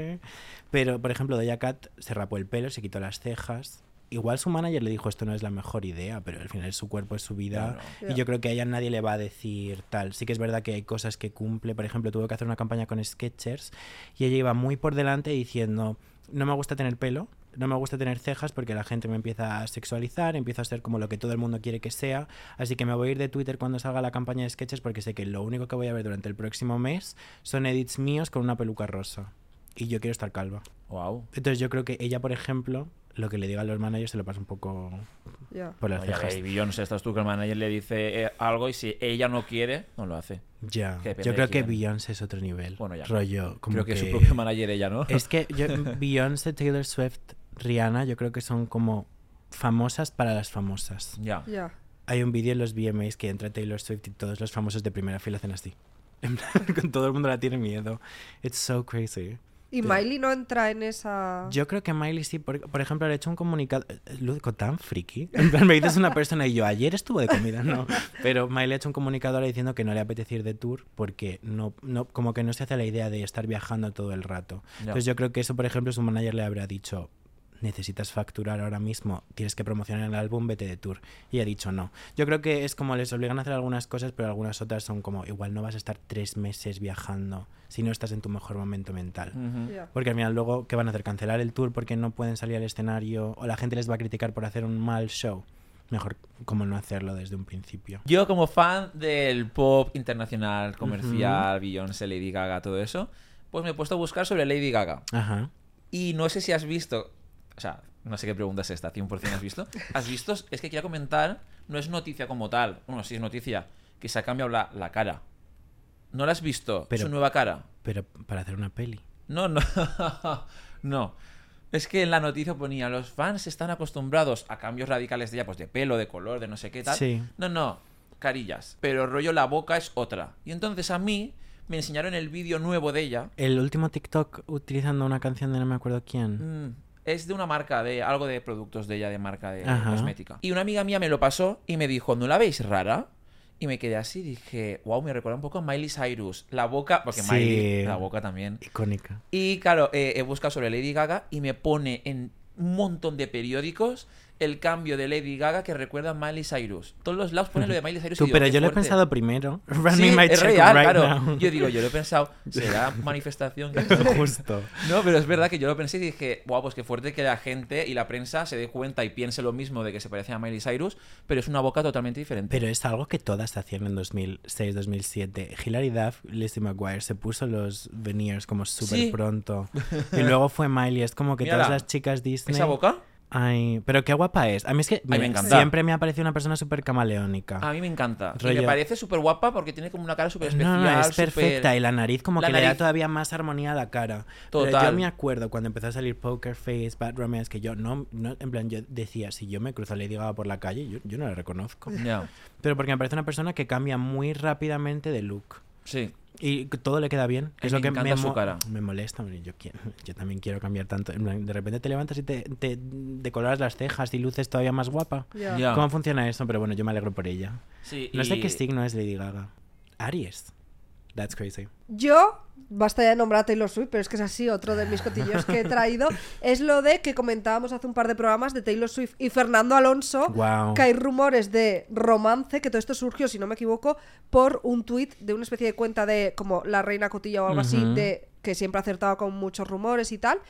S4: Pero, por ejemplo, Doja Cat se rapó el pelo, se quitó las cejas. Igual su manager le dijo esto no es la mejor idea, pero al final es su cuerpo, es su vida.
S3: Claro.
S4: Y yo creo que a ella nadie le va a decir tal. Sí que es verdad que hay cosas que cumple. Por ejemplo, tuvo que hacer una campaña con Sketchers y ella iba muy por delante diciendo, no me gusta tener pelo, no me gusta tener cejas porque la gente me empieza a sexualizar, empiezo a ser como lo que todo el mundo quiere que sea. Así que me voy a ir de Twitter cuando salga la campaña de Sketchers porque sé que lo único que voy a ver durante el próximo mes son edits míos con una peluca rosa. Y yo quiero estar calva.
S3: Wow.
S4: Entonces yo creo que ella, por ejemplo, lo que le diga a los managers se lo pasa un poco por las
S3: Oye,
S4: cejas.
S3: y Beyoncé, estás tú que el manager le dice eh, algo y si ella no quiere, no lo hace.
S4: Ya, yo creo que. Beyoncé es otro nivel.
S3: Bueno, ya.
S4: Rollo, como
S3: Creo que,
S4: que,
S3: es su propio manager ella, ¿no?
S4: Es que yo, Beyoncé, Taylor Swift, Rihanna, yo creo que son como famosas para las famosas.
S3: Ya.
S2: Ya.
S4: Hay un vídeo en los VMAs que entra Taylor Swift y todos los famosos de primera fila hacen así. En plan, con todo el mundo la tiene miedo. It's so crazy.
S2: Y. Miley no entra en esa.
S4: Yo creo que Miley sí, por, por ejemplo, le ha hecho un comunicado. eh, Lúdico tan friki. En plan, me dices una persona y yo, ayer estuvo de comida, no. Pero Miley ha hecho un comunicado ahora diciendo que no le apetece ir de tour porque no, no, como que no se hace la idea de estar viajando todo el rato. Entonces yo creo que eso, por ejemplo, su manager le habrá dicho. Necesitas facturar ahora mismo, tienes que promocionar el álbum, vete de tour. Y ha dicho no. Yo creo que es como les obligan a hacer algunas cosas, pero algunas otras son como, igual no vas a estar tres meses viajando si no estás en tu mejor momento mental. Porque al final luego, ¿qué van a hacer? ¿Cancelar el tour porque no pueden salir al escenario? ¿O la gente les va a criticar por hacer un mal show? Mejor como no hacerlo desde un principio.
S3: Yo como fan del pop internacional, comercial, Beyoncé, Lady Gaga, todo eso, pues me he puesto a buscar sobre Lady Gaga.
S4: Ajá.
S3: Y no sé si has visto, o sea, no sé qué pregunta es esta, 100% has visto. ¿Has visto? Es que quería comentar, no es noticia como tal, bueno, sí es noticia, que se ha cambiado la, la cara. ¿No la has visto?
S4: Pero-
S3: Su nueva cara.
S4: Pero para hacer una peli.
S3: No, no, no. Es que en la noticia ponía, los fans están acostumbrados a cambios radicales de ella, pues de pelo, de color, de no sé qué tal.
S4: Sí.
S3: No, no, carillas. Pero rollo la boca es otra. Y entonces a mí me enseñaron el vídeo nuevo de ella.
S4: El último TikTok utilizando una canción de no me acuerdo quién.
S3: Mm, es de una marca, de algo de productos de ella, de marca de
S4: Ajá.
S3: cosmética. Y una amiga mía me lo pasó y me dijo, ¿no la veis rara? Y me quedé así, dije, wow, me recuerda un poco a Miley Cyrus. La boca, porque
S4: Sí.
S3: Miley, la boca también.
S4: Icónica.
S3: Y claro, eh, he buscado sobre Lady Gaga y me pone en un montón de periódicos el cambio de Lady Gaga que recuerda a Miley Cyrus. Todos los lados ponen lo de Miley Cyrus. y
S4: Tú,
S3: digo,
S4: pero yo lo he pensado primero.
S3: Sí,
S4: Running my
S3: es real,
S4: right
S3: claro.
S4: now.
S3: Yo digo, yo lo he pensado, ¿será manifestación?
S4: Justo.
S3: No, pero es verdad que yo lo pensé y dije, guau, pues qué fuerte que la gente y la prensa se dé cuenta y piense lo mismo de que se parece a Miley Cyrus, pero es una boca totalmente diferente.
S4: Pero es algo que todas hacían en 2006, 2007. Hilary Duff, Lizzie McGuire se puso los veneers como súper
S3: Sí.
S4: pronto. Y luego fue Miley. Es como que
S3: Mírala.
S4: todas las chicas Disney.
S3: ¿Esa boca?
S4: Ay, pero qué guapa es. A mí es que
S3: me
S4: mira,
S3: encanta.
S4: siempre me ha parecido una persona súper camaleónica.
S3: A mí me encanta. Y
S4: Rollo-
S3: me parece súper guapa porque tiene como una cara súper
S4: No,
S3: especial.
S4: no, es
S3: súper-
S4: perfecta. Y la nariz como
S3: La
S4: que le da
S3: nariz.
S4: todavía más armonía a la cara. Pero
S3: Total.
S4: yo me acuerdo cuando empezó a salir Poker Face, Bad Romance, que yo no, no- en plan, yo decía, si yo me cruzo a Lady Gaga por la calle, yo, yo no la reconozco.
S3: Ya,
S4: Pero porque me parece una persona que cambia muy rápidamente de look.
S3: sí.
S4: Y todo le queda bien. Que es lo
S3: me
S4: que
S3: encanta
S4: me,
S3: su cara.
S4: me molesta. Yo, quiero- yo también quiero cambiar tanto. De repente te levantas y te, te decoloras las cejas y luces todavía más guapa. ¿Cómo funciona eso? Pero bueno, yo me alegro por ella.
S3: sí
S4: No sé qué signo es Lady Gaga. Aries. That's crazy.
S2: Yo, basta ya de nombrar a Taylor Swift, pero es que es así, otro de mis cotillos que he traído, es lo de que comentábamos hace un par de programas de Taylor Swift y Fernando Alonso,
S4: Wow.
S2: que hay rumores de romance, que todo esto surgió, si no me equivoco, por un tuit de una especie de cuenta de como la reina cotilla o algo así, de que siempre ha acertado con muchos rumores y tal.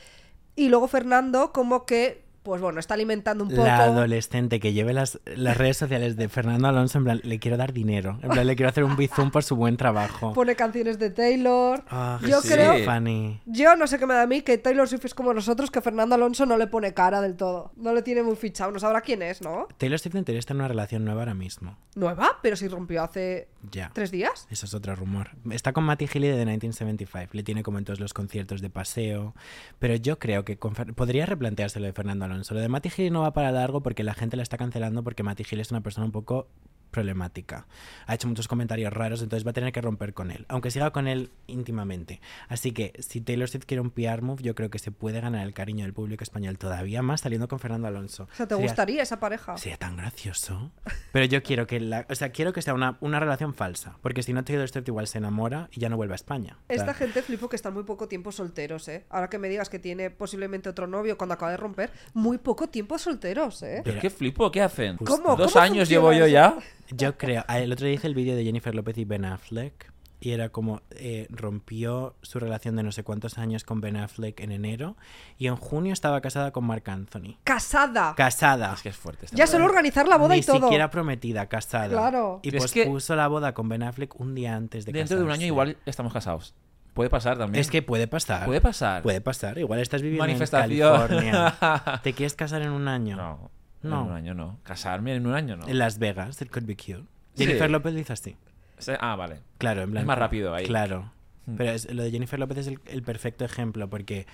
S2: Y luego Fernando como que, pues bueno, está alimentando un poco...
S4: La adolescente que lleve las, las redes sociales de Fernando Alonso, en plan, le quiero dar dinero. En plan, le quiero hacer un bizum por su buen trabajo.
S2: Pone canciones de Taylor.
S4: Ah,
S2: Yo
S3: sí.
S2: creo
S4: Funny.
S2: Yo no sé qué me da a mí que Taylor Swift es como nosotros, que Fernando Alonso no le pone cara del todo. No le tiene muy fichado, no sabrá quién es, ¿no?
S4: Taylor Swift en teoría está en una relación nueva ahora mismo.
S2: Nueva, pero si rompió hace
S4: Ya.
S2: tres días.
S4: Eso es otro rumor. Está con Matty Healy de 1975. Le tiene como en todos los conciertos de paseo. Pero yo creo que con podría replantearse lo de Fernando Alonso. Lo de Matty Healy no va para largo porque la gente la está cancelando porque Matty Healy es una persona un poco problemática. Ha hecho muchos comentarios raros, entonces va a tener que romper con él, aunque siga con él íntimamente. Así que si Taylor Swift quiere un PR move, yo creo que se puede ganar el cariño del público español todavía más saliendo con Fernando Alonso.
S2: O sea, ¿te
S4: Sería-
S2: gustaría esa pareja?
S4: Sería tan gracioso. Pero yo quiero que la, o sea, quiero que sea una, una relación falsa, porque si no Taylor Swift igual se enamora y ya no vuelve a España.
S2: Esta gente flipo que están muy poco tiempo solteros, ¿eh? Ahora que me digas que tiene posiblemente otro novio cuando acaba de romper, muy poco tiempo solteros, ¿eh?
S3: ¿Pero qué flipo? ¿Qué hacen?
S2: ¿Cómo?
S3: Dos
S2: ¿Cómo
S3: años
S2: funciona
S3: llevo yo ya.
S4: Yo creo. ah, El otro día hice el vídeo de Jennifer López y Ben Affleck. Y era como eh, rompió su relación de no sé cuántos años con Ben Affleck en enero. Y en junio estaba casada con Marc Anthony.
S2: Casada.
S4: Casada.
S3: Es que es fuerte.
S2: Ya solo organizar la boda
S4: Ni
S2: y todo.
S4: siquiera prometida, casada.
S2: Claro.
S4: Y
S3: Es que-
S4: pospuso la boda con Ben Affleck un día antes de
S3: Dentro de un año igual estamos casados. Puede pasar también.
S4: Es que puede pasar.
S3: Puede pasar.
S4: Puede pasar. Igual estás viviendo en. California. ¿Te quieres casar en un año?
S3: No,
S4: No.
S3: En un año no. Casarme en un año no.
S4: En Las Vegas, it could be cute.
S3: Sí.
S4: Jennifer López dice así.
S3: Se- Ah, vale.
S4: Claro, en plan.
S3: Es más rápido ahí.
S4: Claro.
S3: Hmm.
S4: Pero es- lo de Jennifer López es el, el perfecto ejemplo porque,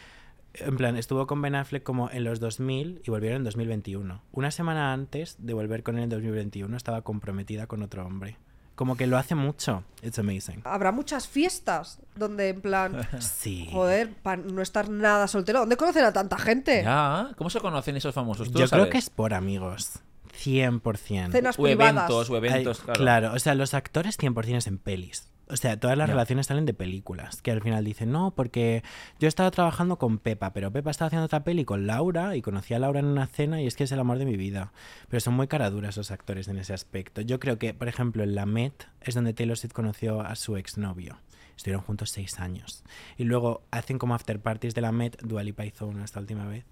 S4: en plan, estuvo con Ben Affleck como en los 2000 y volvieron en 2021. Una semana antes de volver con él en 2021 estaba comprometida con otro hombre. Como que lo hace mucho. It's amazing.
S2: Habrá muchas fiestas donde, en plan,
S4: Sí.
S2: joder, para no estar nada soltero. ¿Dónde conocen a tanta gente?
S3: Ya. ¿Cómo se conocen esos famosos? ¿Tú
S4: Yo creo que es por amigos. 100%.
S2: Cenas
S3: O
S2: privadas.
S3: eventos, o eventos,
S4: Ay,
S3: claro.
S4: claro, o sea, los actores 100% es en pelis. O sea, todas las relaciones salen de películas. Que al final dicen, no, porque yo estaba trabajando con Pepa, pero Pepa estaba haciendo otra peli con Laura y conocí a Laura en una cena y es que es el amor de mi vida. Pero son muy caraduras los actores en ese aspecto. Yo creo que, por ejemplo, en la Met es donde Taylor Swift conoció a su exnovio. Estuvieron juntos seis años. Y luego hacen como after parties de la Met, Dua Lipa hizo una esta última vez.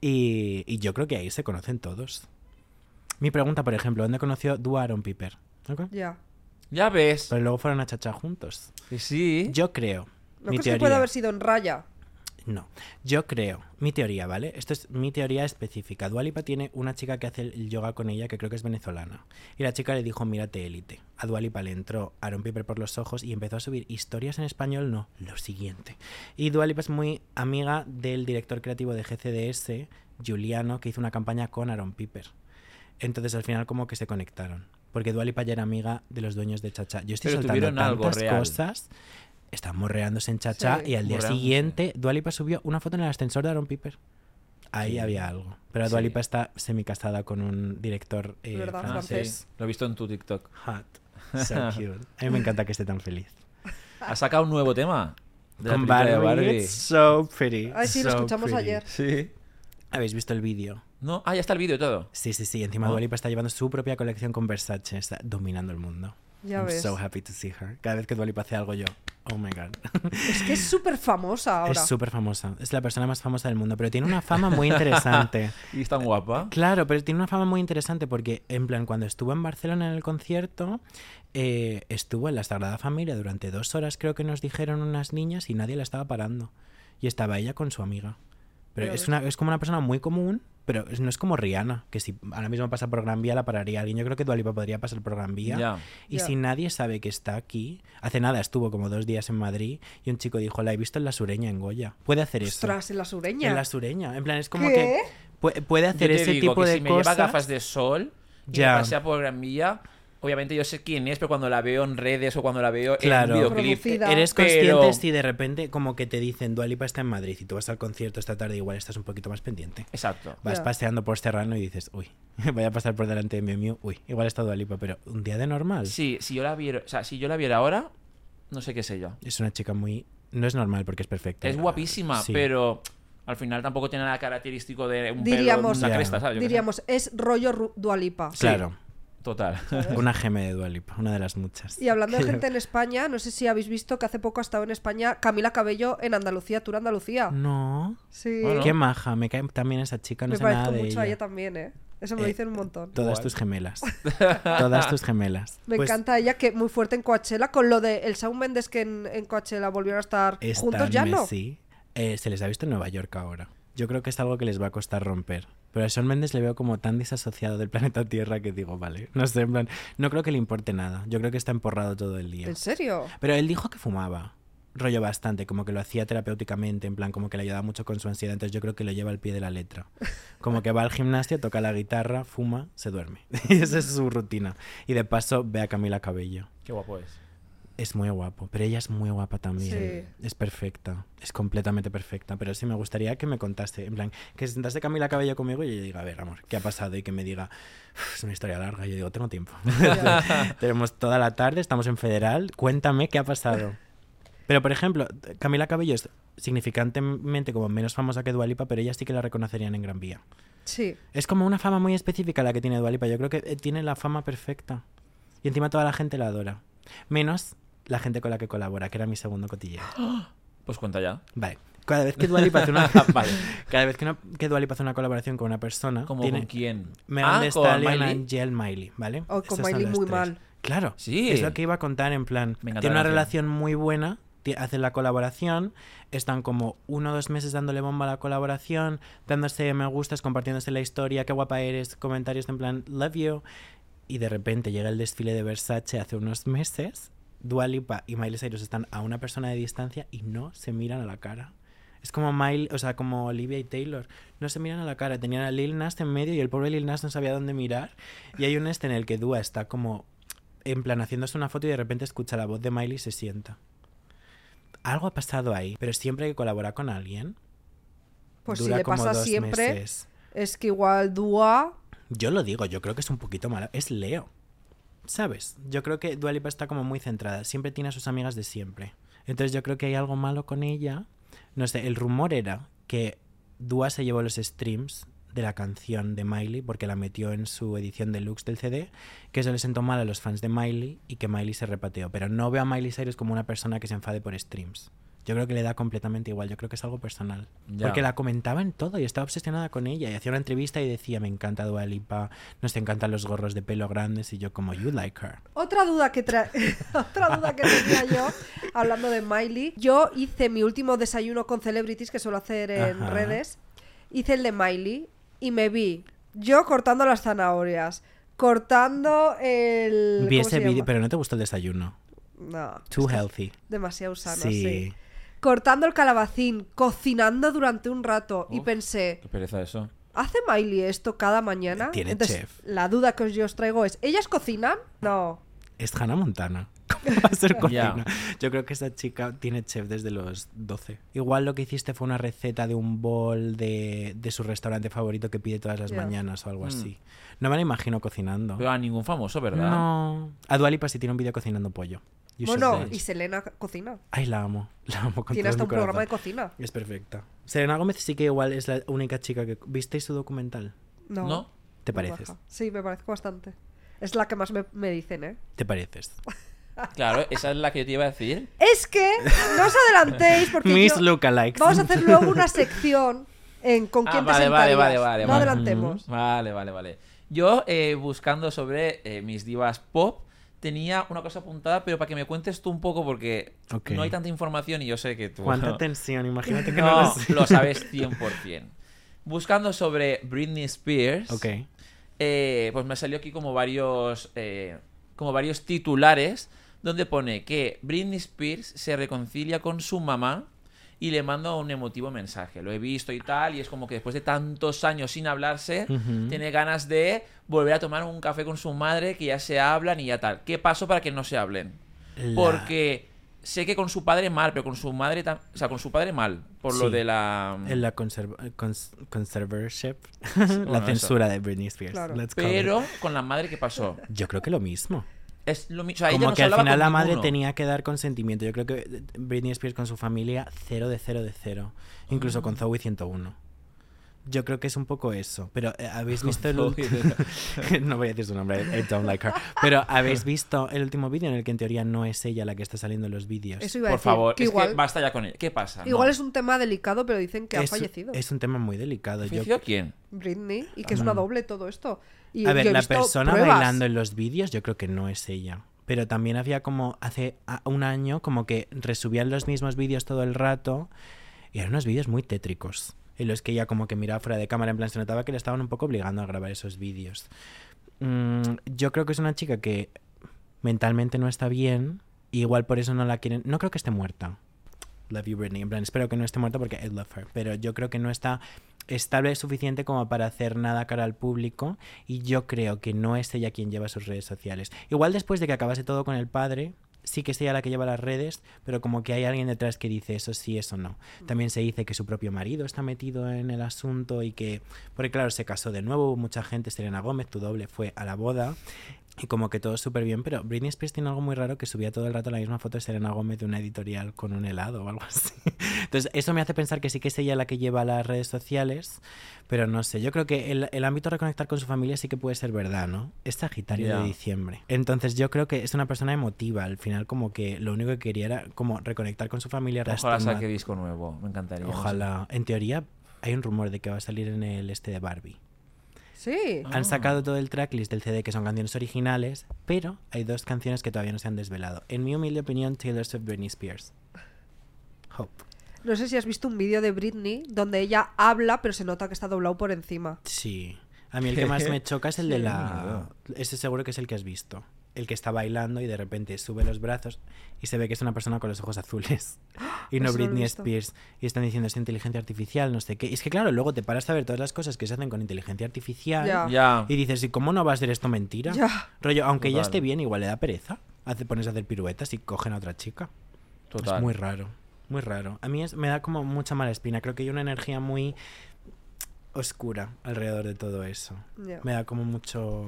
S4: Y, y yo creo que ahí se conocen todos. Mi pregunta, por ejemplo, ¿dónde conoció Dua a Aaron Piper? ¿Ok?
S2: Ya.
S3: Ya ves.
S4: Pero luego fueron a chachar juntos.
S3: Sí.
S4: Yo creo.
S2: ¿No
S4: mi
S2: que
S4: teoría.
S2: puede haber sido en raya?
S4: No. Yo creo. Mi teoría, ¿vale? Esto es mi teoría específica. Dualipa tiene una chica que hace el yoga con ella que creo que es venezolana. Y la chica le dijo, mírate élite. A Dualipa le entró Aaron Piper por los ojos y empezó a subir historias en español, no, lo siguiente. Y Dualipa es muy amiga del director creativo de GCDS, Juliano, que hizo una campaña con Aaron Piper. Entonces al final como que se conectaron. Porque Dualipa ya era amiga de los dueños de Chacha. Yo estoy
S3: Pero
S4: soltando
S3: algo
S4: tantas
S3: real.
S4: cosas. Están morreándose en Chacha
S2: Sí.
S4: y al día siguiente Dualipa subió una foto en el ascensor de Aaron Piper. Ahí
S3: Sí.
S4: había algo. Pero
S3: Sí.
S4: Dualipa está semicasada con un director eh.
S3: Ah,
S4: francés.
S3: sí. Lo he visto en tu TikTok.
S4: Hot. So cute. A mí me encanta que esté tan feliz.
S3: Ha sacado un nuevo tema. De
S4: Con Barbie,
S3: Barbie.
S4: it's so pretty.
S2: Ay, sí, lo escuchamos
S4: pretty.
S2: ayer.
S3: Sí.
S4: ¿Habéis visto el vídeo?
S3: No, ah, ya está el vídeo y todo.
S4: Sí, sí, sí. Encima
S3: Oh.
S4: Dua Lipa está llevando su propia colección con Versace. Está dominando el mundo.
S2: Ya
S4: I'm
S2: ves.
S4: so happy to see her. Cada vez que Dua Lipa hace algo yo, oh my god.
S2: Es que es súper famosa ahora.
S4: Es súper famosa. Es la persona más famosa del mundo, pero tiene una fama muy interesante.
S3: Y es tan guapa.
S4: Claro, pero tiene una fama muy interesante porque, en plan, cuando estuvo en Barcelona en el concierto, eh, estuvo en la Sagrada Familia durante dos horas, creo que nos dijeron unas niñas, y nadie la estaba parando. Y estaba ella con su amiga. Pero
S2: Ya
S4: es, una, es como una persona muy común, pero es- no es como Rihanna, que si ahora mismo pasa por Gran Vía la pararía alguien. Yo creo que Dualipa podría pasar por Gran Vía.
S3: Ya.
S4: Y
S2: Ya.
S4: si nadie sabe que está aquí, hace nada estuvo como dos días en Madrid y un chico dijo, la he visto en la sureña en Goya. Puede hacer eso.
S2: Ostras, en la sureña.
S4: En la sureña. En plan, es como
S2: ¿Qué?
S4: que pu- puede
S3: Yo
S4: hacer
S3: te
S4: ese
S3: digo
S4: tipo
S3: que
S4: de
S3: si me
S4: cosas.
S3: lleva gafas de sol y
S4: Ya.
S3: me pasea por Gran Vía, obviamente yo sé quién es, pero cuando la veo en redes o cuando la veo
S4: Claro.
S3: en videoclip...
S2: Producida.
S4: Eres
S3: Pero-
S4: consciente si de repente como que te dicen Dualipa está en Madrid y tú vas al concierto esta tarde igual estás un poquito más pendiente.
S3: Exacto.
S4: Vas paseando por Serrano y dices, uy, voy a pasar por delante de Miu Miu, uy, igual está Dualipa, pero un día de normal.
S3: Sí, si yo la viera, o sea, si yo la viera ahora, no sé qué sé yo.
S4: Es una chica muy... No es normal porque es perfecta.
S3: Es guapísima,
S4: Sí.
S3: pero al final tampoco tiene nada característico de un
S2: Diríamos-
S3: pelo, una
S4: Ya.
S3: cresta, ¿sabes? Yo.
S2: Diríamos, es rollo Dualipa.
S4: Claro,
S3: Total.
S4: una geme de Dualipa, una de las muchas.
S2: Y hablando de gente en España, no sé si habéis visto que hace poco ha estado en España Camila Cabello en Andalucía, Tour Andalucía.
S4: No,
S2: Sí.
S3: Bueno.
S4: qué maja, me cae también esa chica, no
S2: Me
S4: sé nada de
S2: mucho a
S4: ella.
S2: ella también, ¿eh? Eso me lo
S4: Eh,
S2: dicen un montón.
S4: Todas
S3: Igual.
S4: tus gemelas. Todas tus gemelas.
S2: Me
S4: Pues
S2: encanta ella que muy fuerte en Coachella con lo de el Shawn Mendes que en, en Coachella volvieron a estar juntos ya no.
S4: sí. Eh, se les ha visto en Nueva York ahora. Yo creo que es algo que les va a costar romper. Pero a Shawn Mendes le veo como tan disasociado del planeta Tierra que digo, vale, no sé, en plan, no creo que le importe nada. Yo creo que está emporrado todo el día.
S2: ¿En serio?
S4: Pero él dijo que fumaba. rollo bastante, como que lo hacía terapéuticamente, en plan, como que le ayudaba mucho con su ansiedad, entonces yo creo que lo lleva al pie de la letra. Como que va al gimnasio, toca la guitarra, fuma, se duerme. Y esa es su rutina. Y de paso ve a Camila Cabello.
S3: Qué guapo es.
S4: Es muy guapo, pero ella es muy guapa también.
S2: Sí.
S4: Es perfecta, es completamente perfecta. Pero sí me gustaría que me contase, en plan, que se sentase Camila Cabello conmigo y yo diga, a ver, amor, ¿qué ha pasado? Y que me diga, "Uf, es una historia larga. Y yo digo, tengo tiempo. Tenemos toda la tarde, estamos en federal, cuéntame qué ha pasado. Pero, por ejemplo, Camila Cabello es significantemente como menos famosa que Dualipa, pero ella sí que la reconocerían en Gran Vía.
S2: Sí.
S4: Es como una fama muy específica la que tiene Dualipa. Yo creo que eh, tiene la fama perfecta. Y encima toda la gente la adora. Menos la gente con la que colabora, que era mi segundo cotilleo.
S3: Pues cuenta ya.
S4: Vale. Cada vez que Dua Lipa hace una,
S3: Vale.
S4: cada vez que, una- que Dua Lipa hace una colaboración con una persona,
S3: ¿Cómo
S4: tiene
S3: con quién?
S4: Megan
S3: Ah,
S4: Thee
S3: con
S4: Stallion,
S3: Miley.
S4: Angel, Miley, ¿vale?
S2: O con
S4: Esas son
S2: Miley muy
S4: tres.
S2: mal.
S4: Claro.
S3: Sí.
S4: Es lo que iba a contar en plan.
S3: Me encanta
S4: Tiene una relación muy buena. Hacen la colaboración, están como uno o dos meses dándole bomba a la colaboración, dándose me gustas, compartiéndose la historia, qué guapa eres, comentarios en plan, love you. Y de repente llega el desfile de Versace hace unos meses, Dua Lipa y Miley Cyrus están a una persona de distancia y no se miran a la cara. Es como Miley, o sea, como Olivia y Taylor. No se miran a la cara. Tenían a Lil Nas en medio y el pobre Lil Nas no sabía dónde mirar. Y hay un este en el que Dua está como en plan haciéndose una foto y de repente escucha la voz de Miley y se sienta. Algo ha pasado ahí, pero siempre que colabora con alguien,
S2: Pues si le
S4: como
S2: pasa
S4: dos
S2: siempre,
S4: meses.
S2: es que igual Dua.
S4: Yo lo digo, yo creo que es un poquito mala. Es Leo. ¿Sabes? Yo creo que Dua Lipa está como muy centrada. Siempre tiene a sus amigas de siempre. Entonces yo creo que hay algo malo con ella. No sé, el rumor era que Dua se llevó los streams de la canción de Miley porque la metió en su edición deluxe del CD, que eso le sentó mal a los fans de Miley y que Miley se repateó. Pero no veo a Miley Cyrus como una persona que se enfade por streams. Yo creo que le da completamente igual, yo creo que es algo personal.
S3: Ya.
S4: Porque la comentaba en todo y estaba obsesionada con ella. Y hacía una entrevista y decía, me encanta Dua Lipa, nos encantan los gorros de pelo grandes. Y yo como, you like her.
S2: Otra duda que tra- otra duda que tenía yo hablando de Miley. Yo hice mi último desayuno con celebrities que suelo hacer en
S4: Ajá.
S2: redes. Hice el de Miley y me vi yo cortando las zanahorias, cortando el
S4: Vi
S2: ¿cómo
S4: ese
S2: se
S4: vídeo, pero no te gustó el desayuno.
S2: no,
S4: Too healthy.
S2: demasiado sano,
S4: sí.
S2: sí. Cortando el calabacín, cocinando durante un rato y pensé,
S3: Qué pereza eso.
S2: ¿hace Miley esto cada mañana?
S4: Tiene
S2: Entonces,
S4: chef.
S2: La duda que os- yo os traigo es, ¿ellas cocinan? No.
S4: Es Hannah Montana. ¿Cómo va a ser cocina? Yo creo que esa chica tiene chef desde los 12. Igual lo que hiciste fue una receta de un bol de, de su restaurante favorito que pide todas las mañanas o algo
S3: Mm.
S4: así. No me la imagino cocinando.
S3: Pero a ningún famoso, ¿verdad?
S4: No. A Dualipa sí tiene un vídeo cocinando pollo. You
S2: Bueno, y Selena cocina.
S4: Ay, la amo. La amo con
S2: Tiene
S4: todo
S2: hasta
S4: mi
S2: un programa de cocina.
S4: Es perfecta. Selena Gómez sí que igual es la única chica que... ¿Visteis su documental?
S2: No.
S3: ¿No?
S4: ¿Te pareces?
S2: baja. Sí, me parezco bastante. Es la que más me, me dicen, ¿eh?
S4: ¿Te pareces?
S3: Claro, esa es la que yo te iba a decir.
S2: Es que no os adelantéis porque
S4: Miss
S2: yo-
S4: Lookalikes.
S2: vamos a hacer luego una sección en con
S3: Ah,
S2: quién
S3: vale,
S2: te
S3: vale, vale, vale,
S2: no
S3: vale.
S2: adelantemos.
S3: Vale, vale, vale. Yo, eh, buscando sobre eh, mis divas pop, tenía una cosa apuntada, pero para que me cuentes tú un poco, porque no hay tanta información y yo sé que tú...
S4: ¿Cuánta tensión? Imagínate que no,
S3: no
S4: lo
S3: lo sabes 100%. Buscando sobre Britney Spears,
S4: Ok.
S3: eh, pues me salió aquí como varios, eh, como varios titulares donde pone que Britney Spears se reconcilia con su mamá y le manda un emotivo mensaje. Lo he visto y tal, y es como que después de tantos años sin hablarse, tiene ganas de volver a tomar un café con su madre, que ya se hablan y ya tal. ¿Qué pasó para que no se hablen?
S4: La-
S3: Porque sé que con su padre mal, pero con su madre, tam- o sea, con su padre mal, por lo de la...
S4: En la conserv cons- conservatorship,
S3: Bueno,
S4: la
S3: eso.
S4: censura de Britney Spears.
S2: Claro.
S4: Let's it.
S3: Pero con la madre, ¿qué pasó?
S4: yo creo que lo mismo.
S3: Es lo mismo. Sea,
S4: Como
S3: no
S4: que al final la madre tenía que dar consentimiento. Yo creo que Britney Spears con su familia, cero de cero de cero. Incluso
S3: Ah.
S4: con Zoe 101. Yo creo que es un poco eso. Pero eh, habéis visto el ul- no voy a decir su nombre, I don't like her. Pero habéis visto el último vídeo en el que en teoría no es ella la que está saliendo en los vídeos.
S2: Eso iba a
S3: Por
S2: decir.
S3: favor,
S2: que
S3: es
S2: igual,
S3: que basta ya con ella. ¿Qué pasa?
S2: igual
S3: No.
S2: es un tema delicado, pero dicen que ha fallecido.
S4: es un tema muy delicado. Yo-
S3: ¿Falleció quién?
S2: Britney y que es una doble todo esto. Y
S4: a ver,
S2: yo he
S4: la
S2: visto
S4: persona
S2: pruebas.
S4: bailando en los vídeos yo creo que no es ella. Pero también había como hace un año como que resubían los mismos vídeos todo el rato y eran unos vídeos muy tétricos. En los que ella como que miraba fuera de cámara, en plan se notaba que le estaban un poco obligando a grabar esos vídeos. Mm, yo creo que es una chica que mentalmente no está bien y igual por eso no la quieren... No creo que esté muerta. love you Britney. En plan, espero que no esté muerta porque I love her. Pero yo creo que no está estable suficiente como para hacer nada cara al público y yo creo que no es ella quien lleva sus redes sociales. Igual después de que acabase todo con el padre, sí que es ella la que lleva las redes, pero como que hay alguien detrás que dice eso sí, eso no. También se dice que su propio marido está metido en el asunto y que, porque claro, se casó de nuevo, mucha gente, Selena Gómez, tu doble, fue a la boda y como que todo súper bien, pero Britney Spears tiene algo muy raro que subía todo el rato la misma foto de Selena Gómez de una editorial con un helado o algo así. Entonces, eso me hace pensar que sí que es ella la que lleva las redes sociales, pero no sé, yo creo que el, el ámbito de reconectar con su familia sí que puede ser verdad, ¿no? Es Sagitario
S3: Ya.
S4: de diciembre. Entonces, yo creo que es una persona emotiva, al final como que lo único que quería era como reconectar con su familia.
S3: Ojalá saque disco nuevo, me encantaría.
S4: Ojalá. En teoría, hay un rumor de que va a salir en el este de Barbie.
S2: Sí.
S3: Ah.
S4: Han sacado todo el tracklist del CD que son canciones originales, pero hay dos canciones que todavía no se han desvelado. En mi humilde opinión, Taylor Swift, Britney Spears. Hope.
S2: No sé si has visto un vídeo de Britney donde ella habla, pero se nota que está doblado por encima.
S4: Sí. A mí el que más me choca es el de la... Ese seguro que es el que has visto. El que está bailando y de repente sube los brazos y se ve que es una persona con los ojos azules. Y no
S2: Pues
S4: Britney. Spears. Y están diciendo es inteligencia artificial, no sé qué. Y es que claro, luego te paras a ver todas las cosas que se hacen con inteligencia artificial.
S2: Ya.
S3: Ya.
S4: Y dices, ¿y cómo no va a ser esto mentira?
S2: Ya.
S4: Rollo, aunque ella
S3: Total.
S4: esté bien, igual le da pereza. Hace, pones a hacer piruetas y cogen a otra chica.
S3: Total.
S4: Es muy raro, muy raro. A mí es- me da como mucha mala espina. Creo que hay una energía muy oscura alrededor de todo eso.
S2: Ya.
S4: Me da como mucho...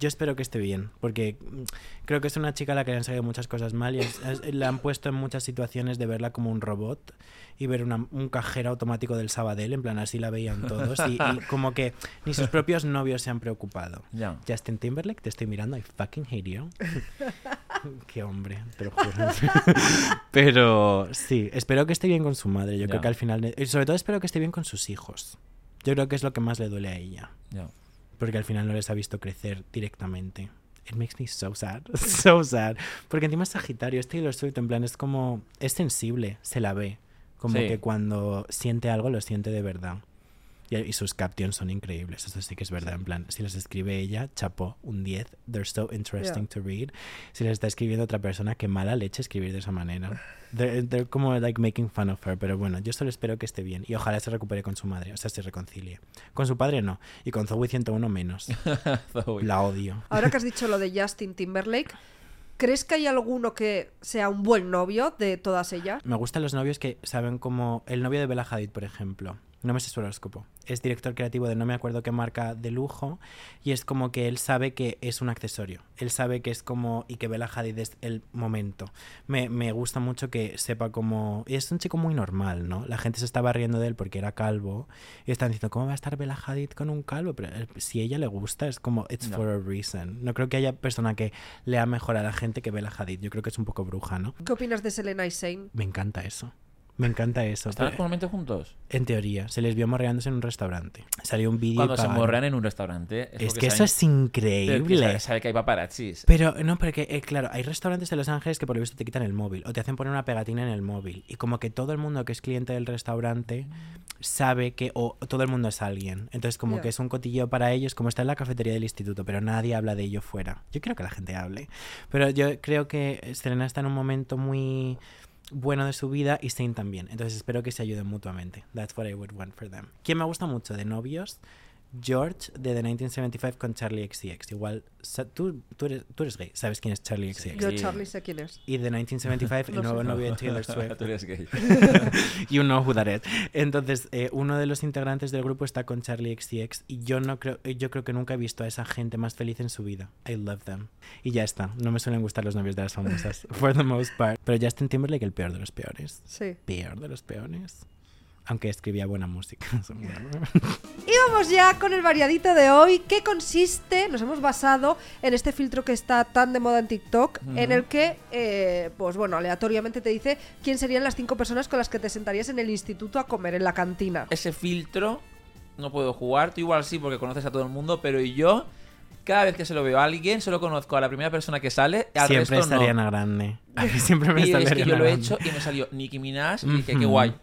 S4: Yo espero que esté bien, porque mm, creo que es una chica a la que le han salido muchas cosas mal y es- es- la han puesto en muchas situaciones de verla como un robot y ver una- un cajero automático del Sabadell, en plan así la veían todos y, y como que ni sus propios novios se han preocupado.
S3: Ya.
S4: Justin Timberlake, te estoy mirando, I fucking hate you. Qué hombre, te lo juro. Pero sí, espero que esté bien con su madre. Yo creo que al final. Y sobre todo espero que esté bien con sus hijos. Yo creo que es lo que más le duele a ella.
S3: Ya.
S4: Porque al final no les ha visto crecer directamente. It makes me so sad. So sad. Porque encima es Sagitario, es Taylor Swift, en plan, es como. Es sensible, se la ve. Como
S3: Sí.
S4: que cuando siente algo, lo siente de verdad. Y, y sus captions son increíbles, eso sí que es verdad. En plan, si las escribe ella, chapo, un 10. They're so interesting to read. Si las está escribiendo otra persona, qué mala leche escribir de esa manera. They're, they're como like making fun of her. Pero bueno, yo solo espero que esté bien. Y ojalá se recupere con su madre, o sea, se reconcilie. Con su padre no. Y con Zoe 101 menos. La odio.
S2: Ahora que has dicho lo de Justin Timberlake, ¿crees que hay alguno que sea un buen novio de todas ellas?
S4: Me gustan los novios que saben como el novio de Bella Hadid, por ejemplo. No me sé su horóscopo. Es director creativo de no me acuerdo qué marca de lujo y es como que él sabe que es un accesorio. Él sabe que es como y que Bella Hadid es el momento. Me, me gusta mucho que sepa como y es un chico muy normal, ¿no? La gente se estaba riendo de él porque era calvo y están diciendo cómo va a estar Bella Hadid con un calvo, pero eh, si a ella le gusta es como it's
S3: No.
S4: for a reason. No creo que haya persona que lea mejor a la gente que Bella Hadid. Yo creo que es un poco bruja, ¿no?
S2: ¿Qué opinas de Selena y Shane?
S4: Me encanta eso. Me encanta eso.
S3: ¿Están
S4: Pero-
S3: actualmente juntos?
S4: en teoría, se les vio morreándose en un restaurante. Salió un vídeo.
S3: Cuando se
S4: pagaron.
S3: morrean en un restaurante.
S4: Es que eso es increíble.
S3: sabe, sabe que hay paparazzis.
S4: Pero no, porque eh, claro, hay restaurantes de Los Ángeles que por lo visto te quitan el móvil o te hacen poner una pegatina en el móvil. Y como que todo el mundo que es cliente del restaurante sabe que, o todo el mundo es alguien. Entonces, como que es un cotilleo para ellos, como está en la cafetería del instituto, pero nadie habla de ello fuera. Yo quiero que la gente hable. Pero yo creo que Selena está en un momento muy bueno de su vida y Saint también. Entonces espero que se ayuden mutuamente. That's what I would want for them. ¿Quién me gusta mucho de novios? George de The 1975 con Charlie XCX. Igual, tú, tú, eres, tú eres gay, sabes quién es Charlie XCX.
S2: Yo. Charlie, sé quién es.
S4: Y The 1975, el
S2: No sé.
S4: nuevo novio de Taylor Swift.
S3: Tú eres gay.
S4: you know who that is. Entonces, eh, uno de los integrantes del grupo está con Charlie XCX y yo no creo, eh, yo creo que nunca he visto a esa gente más feliz en su vida. I love them. Y ya está. No me suelen gustar los novios de las famosas, for the most part. Pero Justin Timberlake, el peor de los peores.
S2: Sí.
S4: Peor de los peores. Aunque escribía buena música.
S2: Y vamos ya con el variadito de hoy, que consiste, nos hemos basado en este filtro que está tan de moda en TikTok, en el que, eh, pues bueno, aleatoriamente te dice quién serían las cinco personas con las que te sentarías en el instituto a comer en la cantina.
S3: Ese filtro no puedo jugar. Tú igual sí porque conoces a todo el mundo, pero yo cada vez que se lo veo a alguien solo conozco a la primera persona que sale, al
S4: Siempre
S3: resto
S4: es
S3: no.
S4: Ariana Grande. A mí siempre me
S3: Y
S4: sale
S3: es que yo lo he hecho y me salió Nicki Minaj y dije, qué guay.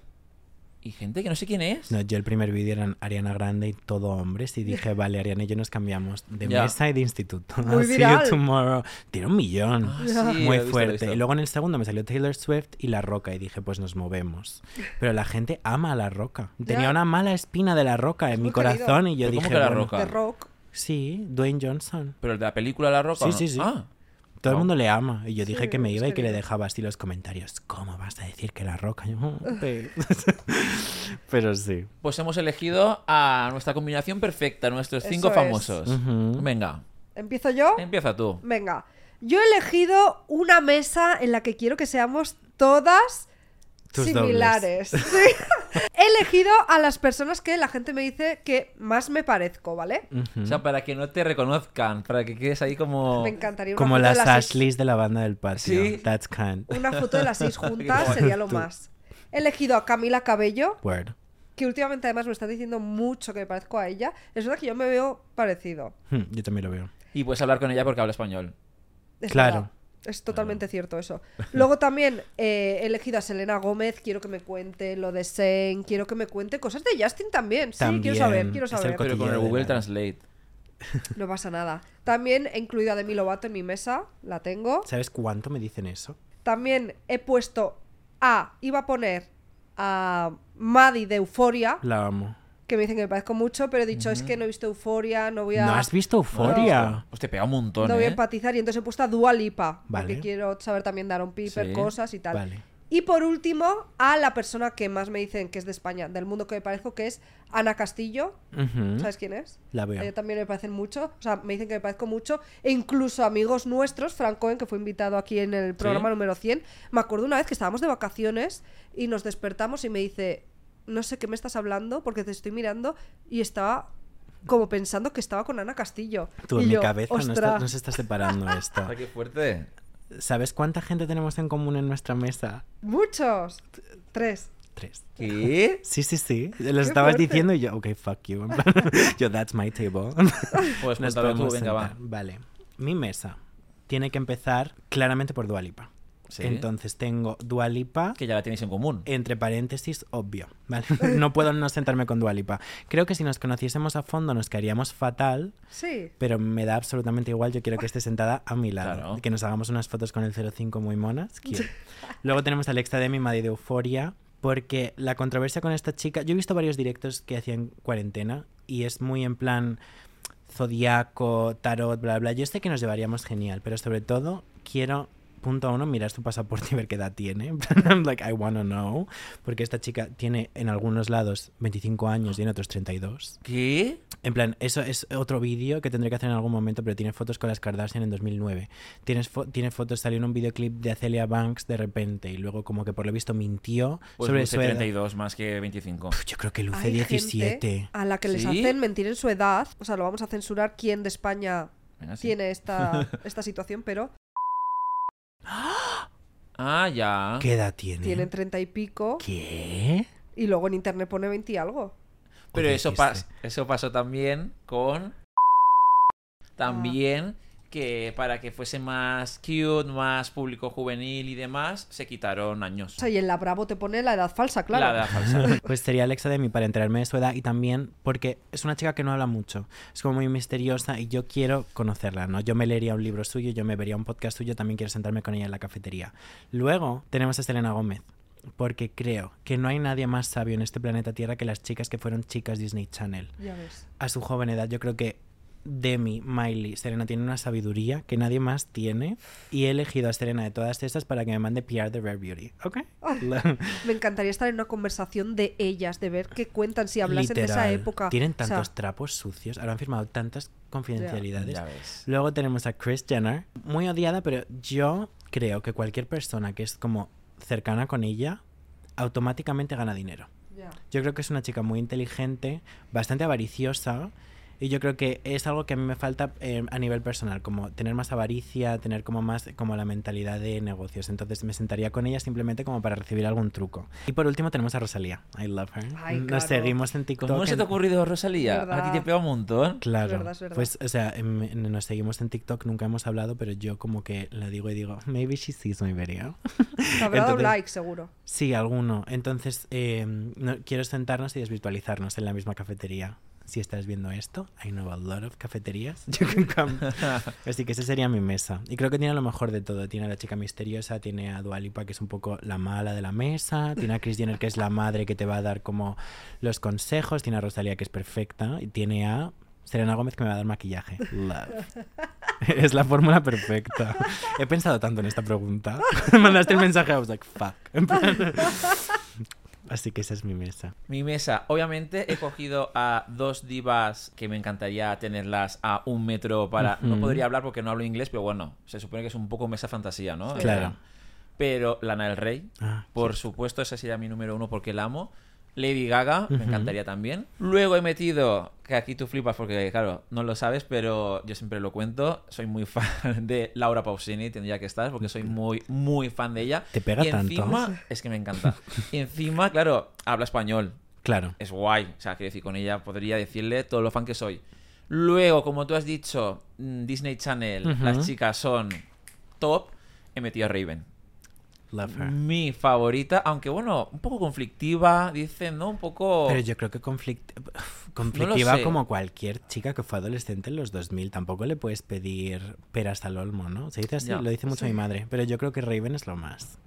S3: Y gente que no sé quién es.
S4: No, yo el primer vídeo eran Ariana Grande y todo hombres y dije, vale, Ariana y yo nos cambiamos de
S3: Ya.
S4: mesa y de instituto.
S2: Muy
S4: See
S2: viral.
S4: you tomorrow. Tiene un millón.
S3: Ah, sí,
S4: Muy
S3: visto,
S4: fuerte.
S3: visto.
S4: Y luego en el segundo me salió Taylor Swift y La Roca y dije, pues nos movemos. Pero la gente ama a La Roca. Tenía una mala espina de La Roca en mi corazón y yo
S3: ¿Pero cómo
S4: dije,
S3: que La
S4: bueno,
S3: Roca?
S2: De rock.
S4: sí, Dwayne Johnson.
S3: Pero el de la película La Roca.
S4: Sí,
S3: ¿no?
S4: sí, sí.
S3: Ah,
S4: Todo el mundo le ama. Y yo
S2: Sí,
S4: dije que me iba y que le dejaba así los comentarios. ¿Cómo vas a decir que La Roca? Yo, "Oh, sí". Pero sí.
S3: pues hemos elegido a nuestra combinación perfecta, nuestros cinco
S2: Eso es.
S3: famosos. Venga,
S2: ¿Empiezo yo?
S3: empieza tú.
S2: Venga. Yo he elegido una mesa en la que quiero que seamos todas
S4: Tus
S2: similares. Sí. He elegido a las personas que la gente me dice que más me parezco, ¿vale?
S3: O sea, para que no te reconozcan, para que quedes ahí como...
S2: Me encantaría una
S4: Como
S2: foto
S4: las
S2: de las seis-
S4: Ashleys de la banda del patio.
S3: Sí.
S4: That's kind.
S2: Una foto de las seis juntas sería lo más. He elegido a Camila Cabello,
S4: Word.
S2: que últimamente además me está diciendo mucho que me parezco a ella. Es verdad que yo me veo parecido.
S4: Hmm, yo también lo veo.
S3: Y puedes hablar con ella porque habla español.
S2: Es
S4: Claro.
S2: verdad. Es totalmente cierto eso. Luego también eh, he elegido a Selena Gómez, quiero que me cuente lo de Sein, quiero que me cuente cosas de Justin también. Sí,
S4: También,
S2: quiero saber, quiero
S4: es el
S2: saber.
S3: con el Google
S4: la-
S3: Translate.
S2: No pasa nada. También he incluido a Demi Lovato en mi mesa, la tengo.
S4: ¿Sabes cuánto me dicen eso?
S2: También he puesto a, iba a poner a Maddie de Euforia,
S4: La amo.
S2: Que me dicen que me parezco mucho, pero he dicho, es que no he visto Euforia, no voy a...
S4: ¿No has visto Euforia?
S3: Pues te pega un montón,
S2: no voy a
S3: ¿eh?
S2: empatizar y entonces he puesto a Dua Lipa,
S4: Vale.
S2: porque quiero saber también de Aaron Piper,
S3: Sí.
S2: cosas y tal.
S4: Vale.
S2: Y por último, a la persona que más me dicen que es de España, del mundo que me parezco, que es Ana Castillo. ¿Sabes quién es?
S4: La veo.
S2: A ella también me parecen mucho, o sea, me dicen que me parezco mucho. E incluso amigos nuestros, Frank Cohen, que fue invitado aquí en el programa
S3: Sí.
S2: número 100, me acuerdo una vez que estábamos de vacaciones y nos despertamos y me dice, no sé qué me estás hablando porque te estoy mirando y estaba como pensando que estaba con Ana Castillo.
S4: Tú
S2: Y
S4: en mi cabeza no, está-
S2: "Ostras".
S4: no se está separando esto.
S3: Ay, qué fuerte.
S4: ¿Sabes cuánta gente tenemos en común en nuestra mesa?
S2: Muchos. Tres.
S4: Tres.
S3: ¿Qué?
S4: Sí, sí, sí. Lo estabas
S2: fuerte.
S4: diciendo y yo, ok, fuck you. Yo, that's my table.
S3: Pues
S4: Nos
S3: tú, venga, va.
S4: Vale. Mi mesa tiene que empezar claramente por Dualipa.
S3: Sí.
S4: Entonces tengo Dualipa
S3: Que ya la tenéis en común.
S4: entre paréntesis, obvio. ¿vale? No puedo no sentarme con Dualipa. Creo que si nos conociésemos a fondo nos caeríamos fatal,
S2: Sí.
S4: pero me da absolutamente igual. Yo quiero que esté sentada a mi lado.
S3: Claro.
S4: Que nos hagamos unas fotos con el 05 muy monas. Luego tenemos a Alexa Demi, Maddy de Euforia. Porque la controversia con esta chica. Yo he visto varios directos que hacían cuarentena y es muy en plan zodiaco, tarot, bla, bla. Yo sé que nos llevaríamos genial, pero sobre todo quiero. Punto uno, mirar su pasaporte y ver qué edad tiene. I'm like, I wanna know. Porque esta chica tiene en algunos lados 25 años y en otros 32.
S3: ¿Qué?
S4: En plan, eso es otro vídeo que tendré que hacer en algún momento, pero tiene fotos con las Kardashian en 2009. Tienes fo- tiene fotos, salió en un videoclip de Acelia Banks de repente y luego como que por lo visto mintió
S3: Pues
S4: sobre
S3: luce
S4: su edad.
S3: 32 más que 25.
S4: Puf, Yo creo que luce
S2: Hay
S4: 17.
S2: gente a la que les
S3: ¿Sí?
S2: hacen mentir en su edad. O sea, lo vamos a censurar quién de España
S3: Venga, sí.
S2: tiene esta, esta situación, pero
S3: Ah, ya.
S4: ¿Qué edad tiene?
S2: tienen treinta y pico.
S4: ¿Qué?
S2: Y luego en internet pone 20 y algo.
S3: Pero eso, pas- eso pasó también con... También que para que fuese más cute, más público juvenil y demás, se quitaron años.
S2: O sea, y en la Bravo te pone la edad falsa, claro.
S3: La edad falsa.
S4: Pues sería Alexa de mí para enterarme de su edad y también porque es una chica que no habla mucho, es como muy misteriosa y yo quiero conocerla, ¿no? Yo me leería un libro suyo, yo me vería un podcast suyo, también quiero sentarme con ella en la cafetería. Luego tenemos a Selena Gómez, porque creo que no hay nadie más sabio en este planeta Tierra que las chicas que fueron chicas Disney Channel.
S2: Ya ves.
S4: A su joven edad yo creo que Demi, Miley, Selena tienen una sabiduría que nadie más tiene y he elegido a Selena de todas estas para que me mande PR de Rare Beauty, ¿ok?
S2: Me encantaría estar en una conversación de ellas, de ver qué cuentan si hablasen de esa época.
S4: Tienen
S2: O sea,
S4: tantos trapos sucios, ahora han firmado tantas confidencialidades.
S3: Ya ves.
S4: Luego tenemos a Chris Jenner, muy odiada, pero yo creo que cualquier persona que es como cercana con ella automáticamente gana dinero. Yo creo que es una chica muy inteligente, bastante avariciosa Y yo creo que es algo que a mí me falta eh, a nivel personal, como tener más avaricia, tener como más como la mentalidad de negocios. Entonces me sentaría con ella simplemente como para recibir algún truco. Y por último tenemos a Rosalía. I love her.
S2: Ay,
S4: Nos
S2: claro.
S4: seguimos en TikTok.
S3: ¿Cómo se te ha ocurrido, Rosalía?
S2: Verdad.
S3: A ti te pega un montón.
S4: Claro,
S2: Es verdad, es verdad.
S4: pues, o sea, em, en- nos seguimos en TikTok, nunca hemos hablado, pero yo como que la digo y digo, maybe she sees my video.
S2: Habrá dado like, seguro.
S4: Sí, alguno. Entonces, eh, no- quiero sentarnos y desvirtualizarnos en la misma cafetería. Si estás viendo esto, I know a lot of cafeterías. You can come. Así que esa sería mi mesa. Y creo que tiene lo mejor de todo. Tiene a la chica misteriosa, tiene a Dualipa, que es un poco la mala de la mesa, tiene a Kris Jenner, que es la madre que te va a dar como los consejos, tiene a Rosalía, que es perfecta, y tiene a Serena Gómez, que me va a dar maquillaje. Love. Es la fórmula perfecta. He pensado tanto en esta pregunta. Mandaste el mensaje, I was like, fuck. Así que esa es mi mesa.
S3: Mi mesa, obviamente he cogido a dos divas que me encantaría tenerlas a un metro para... No podría hablar porque no hablo inglés, pero bueno, se supone que es un poco mesa fantasía, ¿no?
S4: Claro.
S3: Pero Lana del Rey,
S4: Ah,
S3: por supuesto, esa sería mi número uno porque la amo. Lady Gaga, me encantaría también. Luego he metido, que aquí tú flipas porque, claro, no lo sabes, pero yo siempre lo cuento. Soy muy fan de Laura Pausini, tendría que estar, porque soy muy, muy fan de ella.
S4: ¿Te pega
S3: y
S4: tanto?
S3: encima, es que me encanta. Y encima, claro, habla español.
S4: Claro.
S3: Es guay. O sea, quiero decir, con ella podría decirle todo lo fan que soy. Luego, como tú has dicho, mm, Disney Channel, las chicas son top. He metido a Raven.
S4: Love her.
S3: Mi favorita, aunque bueno, un poco conflictiva, dicen, ¿no? Un poco...
S4: Pero yo creo que conflict- conflictiva como cualquier chica que fue adolescente en los 2000. Tampoco le puedes pedir peras al olmo, ¿no? Se dice así, lo dice mucho
S2: Sí.
S4: mi madre. Pero yo creo que Raven es lo más.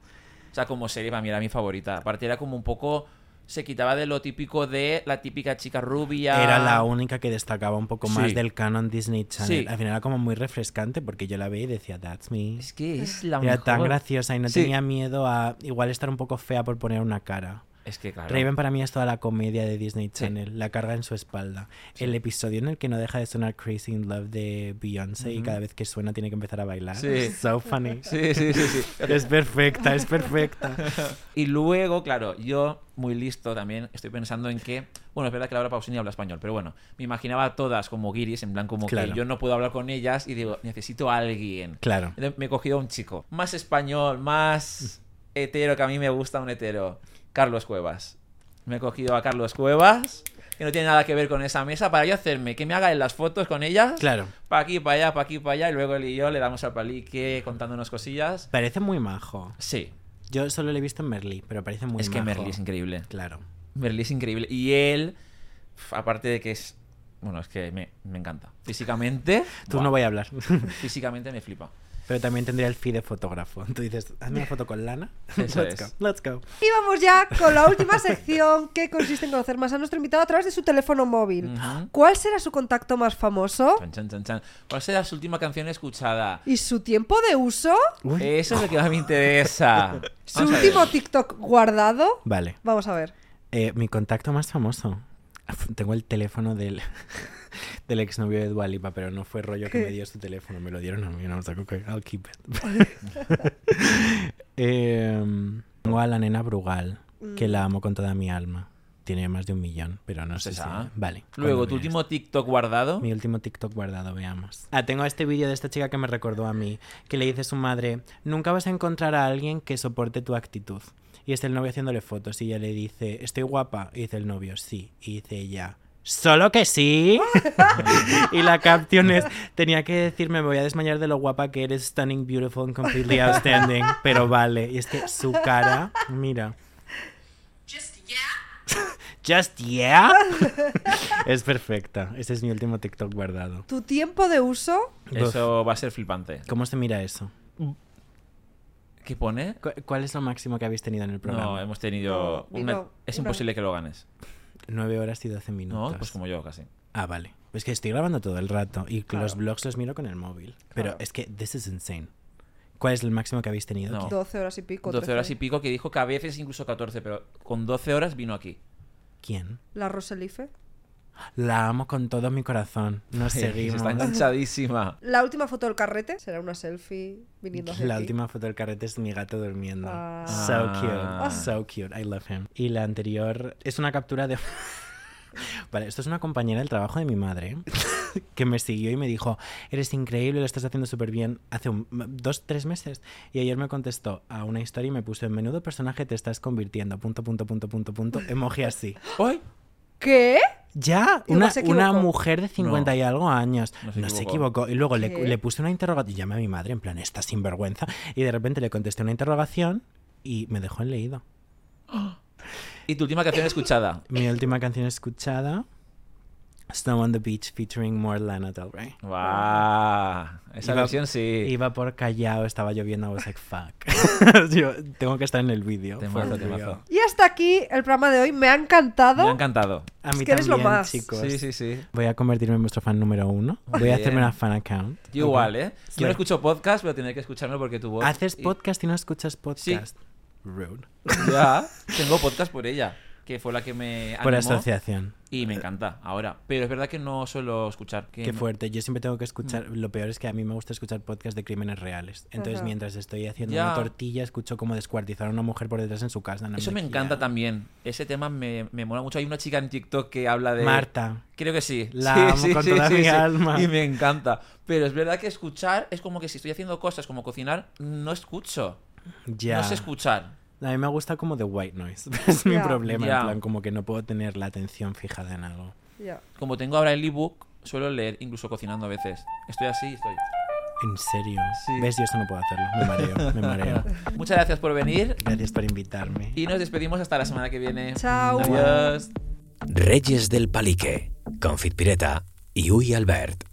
S3: O sea, como serie para mí era mi favorita. Aparte era como un poco... Se quitaba de lo típico de la típica chica rubia.
S4: Era la única que destacaba un poco más
S3: Sí.
S4: del canon Disney Channel.
S3: Sí.
S4: Al final era como muy refrescante porque yo la veía y decía, that's me.
S3: Es que es la
S4: Era
S3: mejor.
S4: tan graciosa y no
S3: Sí.
S4: tenía miedo a igual estar un poco fea por poner una cara.
S3: Es que claro.
S4: Raven para mí es toda la comedia de Disney
S3: Sí.
S4: Channel, la carga en su espalda.
S3: Sí.
S4: El episodio en el que no deja de sonar Crazy in Love de Beyoncé y
S3: Ujú.
S4: cada vez que suena tiene que empezar a bailar.
S3: Sí.
S4: So funny.
S3: Sí, sí, sí, sí.
S4: Es perfecta, es perfecta.
S3: Y luego, claro, yo, muy listo también, estoy pensando en que. Bueno, es verdad que Laura Pausini habla español, pero bueno, me imaginaba a todas como guiris, en plan como
S4: Claro.
S3: que yo no puedo hablar con ellas y digo, necesito a alguien.
S4: Claro.
S3: Entonces me he cogido a un chico más español, más hetero, que a mí me gusta un hetero. Carlos Cuevas. Me he cogido a Carlos Cuevas, que no tiene nada que ver con esa mesa, para yo hacerme que me haga en las fotos con ellas.
S4: Claro.
S3: Para aquí, para allá, para aquí, para allá, y luego él y yo le damos al palique contándonos cosillas.
S4: Parece muy majo.
S3: Sí,
S4: Yo solo lo he visto en Merly, pero parece muy
S3: es que. Merly es increíble.
S4: Claro.
S3: Merly es increíble. Y él, aparte de que es. Bueno, es que me, me encanta. Físicamente.
S4: Tú no voy a hablar.
S3: Físicamente me flipa.
S4: Pero también tendría el feed de fotógrafo. Tú dices, hazme una foto con Lana.
S3: Eso
S4: let's
S3: es.
S4: go, let's go.
S2: Y vamos ya con la última sección que consiste en conocer más a nuestro invitado a través de su teléfono móvil. ¿Cuál será su contacto más famoso?
S3: Chan, chan, chan, chan. ¿Cuál será su última canción escuchada?
S2: ¿Y su tiempo de uso?
S4: Uy.
S3: Eso es lo que más me interesa.
S2: ¿Su último TikTok guardado?
S4: Vale.
S2: Vamos a ver.
S4: Eh, mi contacto más famoso. Tengo el teléfono del, del exnovio de Dualipa, pero no fue rollo que me dio su teléfono, me lo dieron a mí. No, I'll keep it. Em, tengo a la nena Brugal, que la amo con toda mi alma. Tiene más de un millón, pero no sé si...
S3: Esa.
S4: Vale.
S3: Luego, tu último TikTok guardado.
S4: Mi último TikTok guardado, veamos. Ah, tengo este vídeo de esta chica que me recordó a mí, que le dice a su madre, nunca vas a encontrar a alguien que soporte tu actitud. Y está el novio haciéndole fotos y ella le dice, estoy guapa. Y dice el novio, sí. Y dice ella, ¿solo que sí? y la caption es, tenía que decirme, me voy a desmayar de lo guapa que eres, stunning, beautiful and completely outstanding. Pero vale. Y es que su cara, mira. Just yeah. es perfecta. Ese es mi último TikTok guardado.
S2: ¿Tu tiempo de uso?
S3: Eso va a ser flipante.
S4: ¿Cómo se mira eso?
S3: ¿Qué pone?
S4: ¿Cu- ¿Cuál es lo máximo que habéis tenido en el programa?
S3: No, hemos tenido.
S2: No,
S3: una- Es
S2: una-
S3: imposible que lo ganes.
S4: 9 horas y 12 minutos.
S3: No, pues como yo casi.
S4: Ah, vale. Es que estoy grabando todo el rato y
S2: Claro.
S4: los vlogs los miro con el móvil. Pero
S2: Claro.
S4: es que this is insane. ¿Cuál es el máximo que habéis tenido?
S3: No.
S4: aquí?
S2: 12 horas y pico.
S3: 12 horas
S2: 13.
S3: y pico, que dijo que a veces incluso 14, pero con 12 horas vino aquí.
S4: ¿Quién?
S2: La Roselife.
S4: La amo con todo mi corazón. Nos seguimos.
S3: Está enganchadísima.
S2: La última foto del carrete será una selfie viniendo hacia
S4: La
S2: aquí.
S4: última foto del carrete es mi gato durmiendo.
S2: Ah.
S4: So
S3: Ah.
S4: cute. So cute. I love him. Y la anterior es una captura de. Vale, esto es una compañera del trabajo de mi madre que me siguió y me dijo, eres increíble, lo estás haciendo súper bien hace un- dos, tres meses. Y ayer me contestó a una historia y me puso, en menudo personaje te estás convirtiendo, punto, punto, punto, punto, punto, emoji así.
S3: ¡Ay!
S2: ¿Qué?
S4: Ya, una, una mujer de 50 y algo años.
S3: No
S4: No
S3: se equivocó.
S4: Y luego le, le puse una interrogación. Llamé a mi madre, en plan, esta sinvergüenza. Y de repente le contesté una interrogación y me dejó en leído.
S3: ¿Y tu última canción escuchada?
S4: Mi última canción escuchada, Snow on the Beach, featuring more Lana Del Rey.
S3: ¡Wow! Esa
S4: Iba-
S3: versión sí.
S4: Iba por Callao, estaba lloviendo, I was like, fuck. Yo tengo que estar en el vídeo.
S2: Y hasta aquí el programa de hoy. Me ha encantado.
S3: Me ha encantado.
S4: A
S2: Es
S4: mí
S2: que eres lo
S4: también,
S2: más.
S4: chicos.
S3: Sí, sí, sí.
S4: Voy a convertirme en vuestro fan número uno. Voy a
S3: Bien.
S4: hacerme una fan account.
S3: Yo igual, ¿eh? Yo
S4: Sí.
S3: no escucho podcast, pero tendré que escucharlo porque tu voz...
S4: ¿Haces
S3: y-
S4: podcast y no escuchas podcast? Rude.
S3: Ya, tengo podcast por ella, que fue la que me
S4: Por
S3: animó
S4: asociación.
S3: y me encanta ahora. Pero es verdad que no suelo escuchar. Que
S4: Qué
S3: no-
S4: fuerte. Yo siempre tengo que escuchar. Lo peor es que a mí me gusta escuchar podcasts de crímenes reales. Entonces,
S2: Ajá.
S4: mientras estoy haciendo
S3: Ya.
S4: una tortilla, escucho cómo descuartizar a una mujer por detrás en su casa.
S3: Eso me encanta también. Ese tema me, me mola mucho. Hay una chica en TikTok que habla de...
S4: Marta.
S3: Creo que sí.
S4: La
S3: Sí,
S4: amo
S3: sí,
S4: con
S3: sí,
S4: toda
S3: sí,
S4: mi
S3: sí.
S4: alma.
S3: Y me encanta. Pero es verdad que escuchar es como que si estoy haciendo cosas como cocinar, no escucho.
S4: Ya.
S3: No sé escuchar.
S4: A mí me gusta como the white noise. es mi problema. En plan, como que no puedo tener la atención fijada en algo.
S3: Como tengo ahora el ebook, suelo leer incluso cocinando a veces. Estoy así, estoy.
S4: ¿En serio?
S3: Sí.
S4: ¿Ves? Yo eso no puedo hacerlo. Me mareo, me mareo.
S3: Muchas gracias por venir
S4: Gracias por invitarme.
S3: y nos despedimos hasta la semana que viene.
S2: Chao.
S3: Adiós.
S1: Reyes del Palique, Confit Pireta y Uy Albert.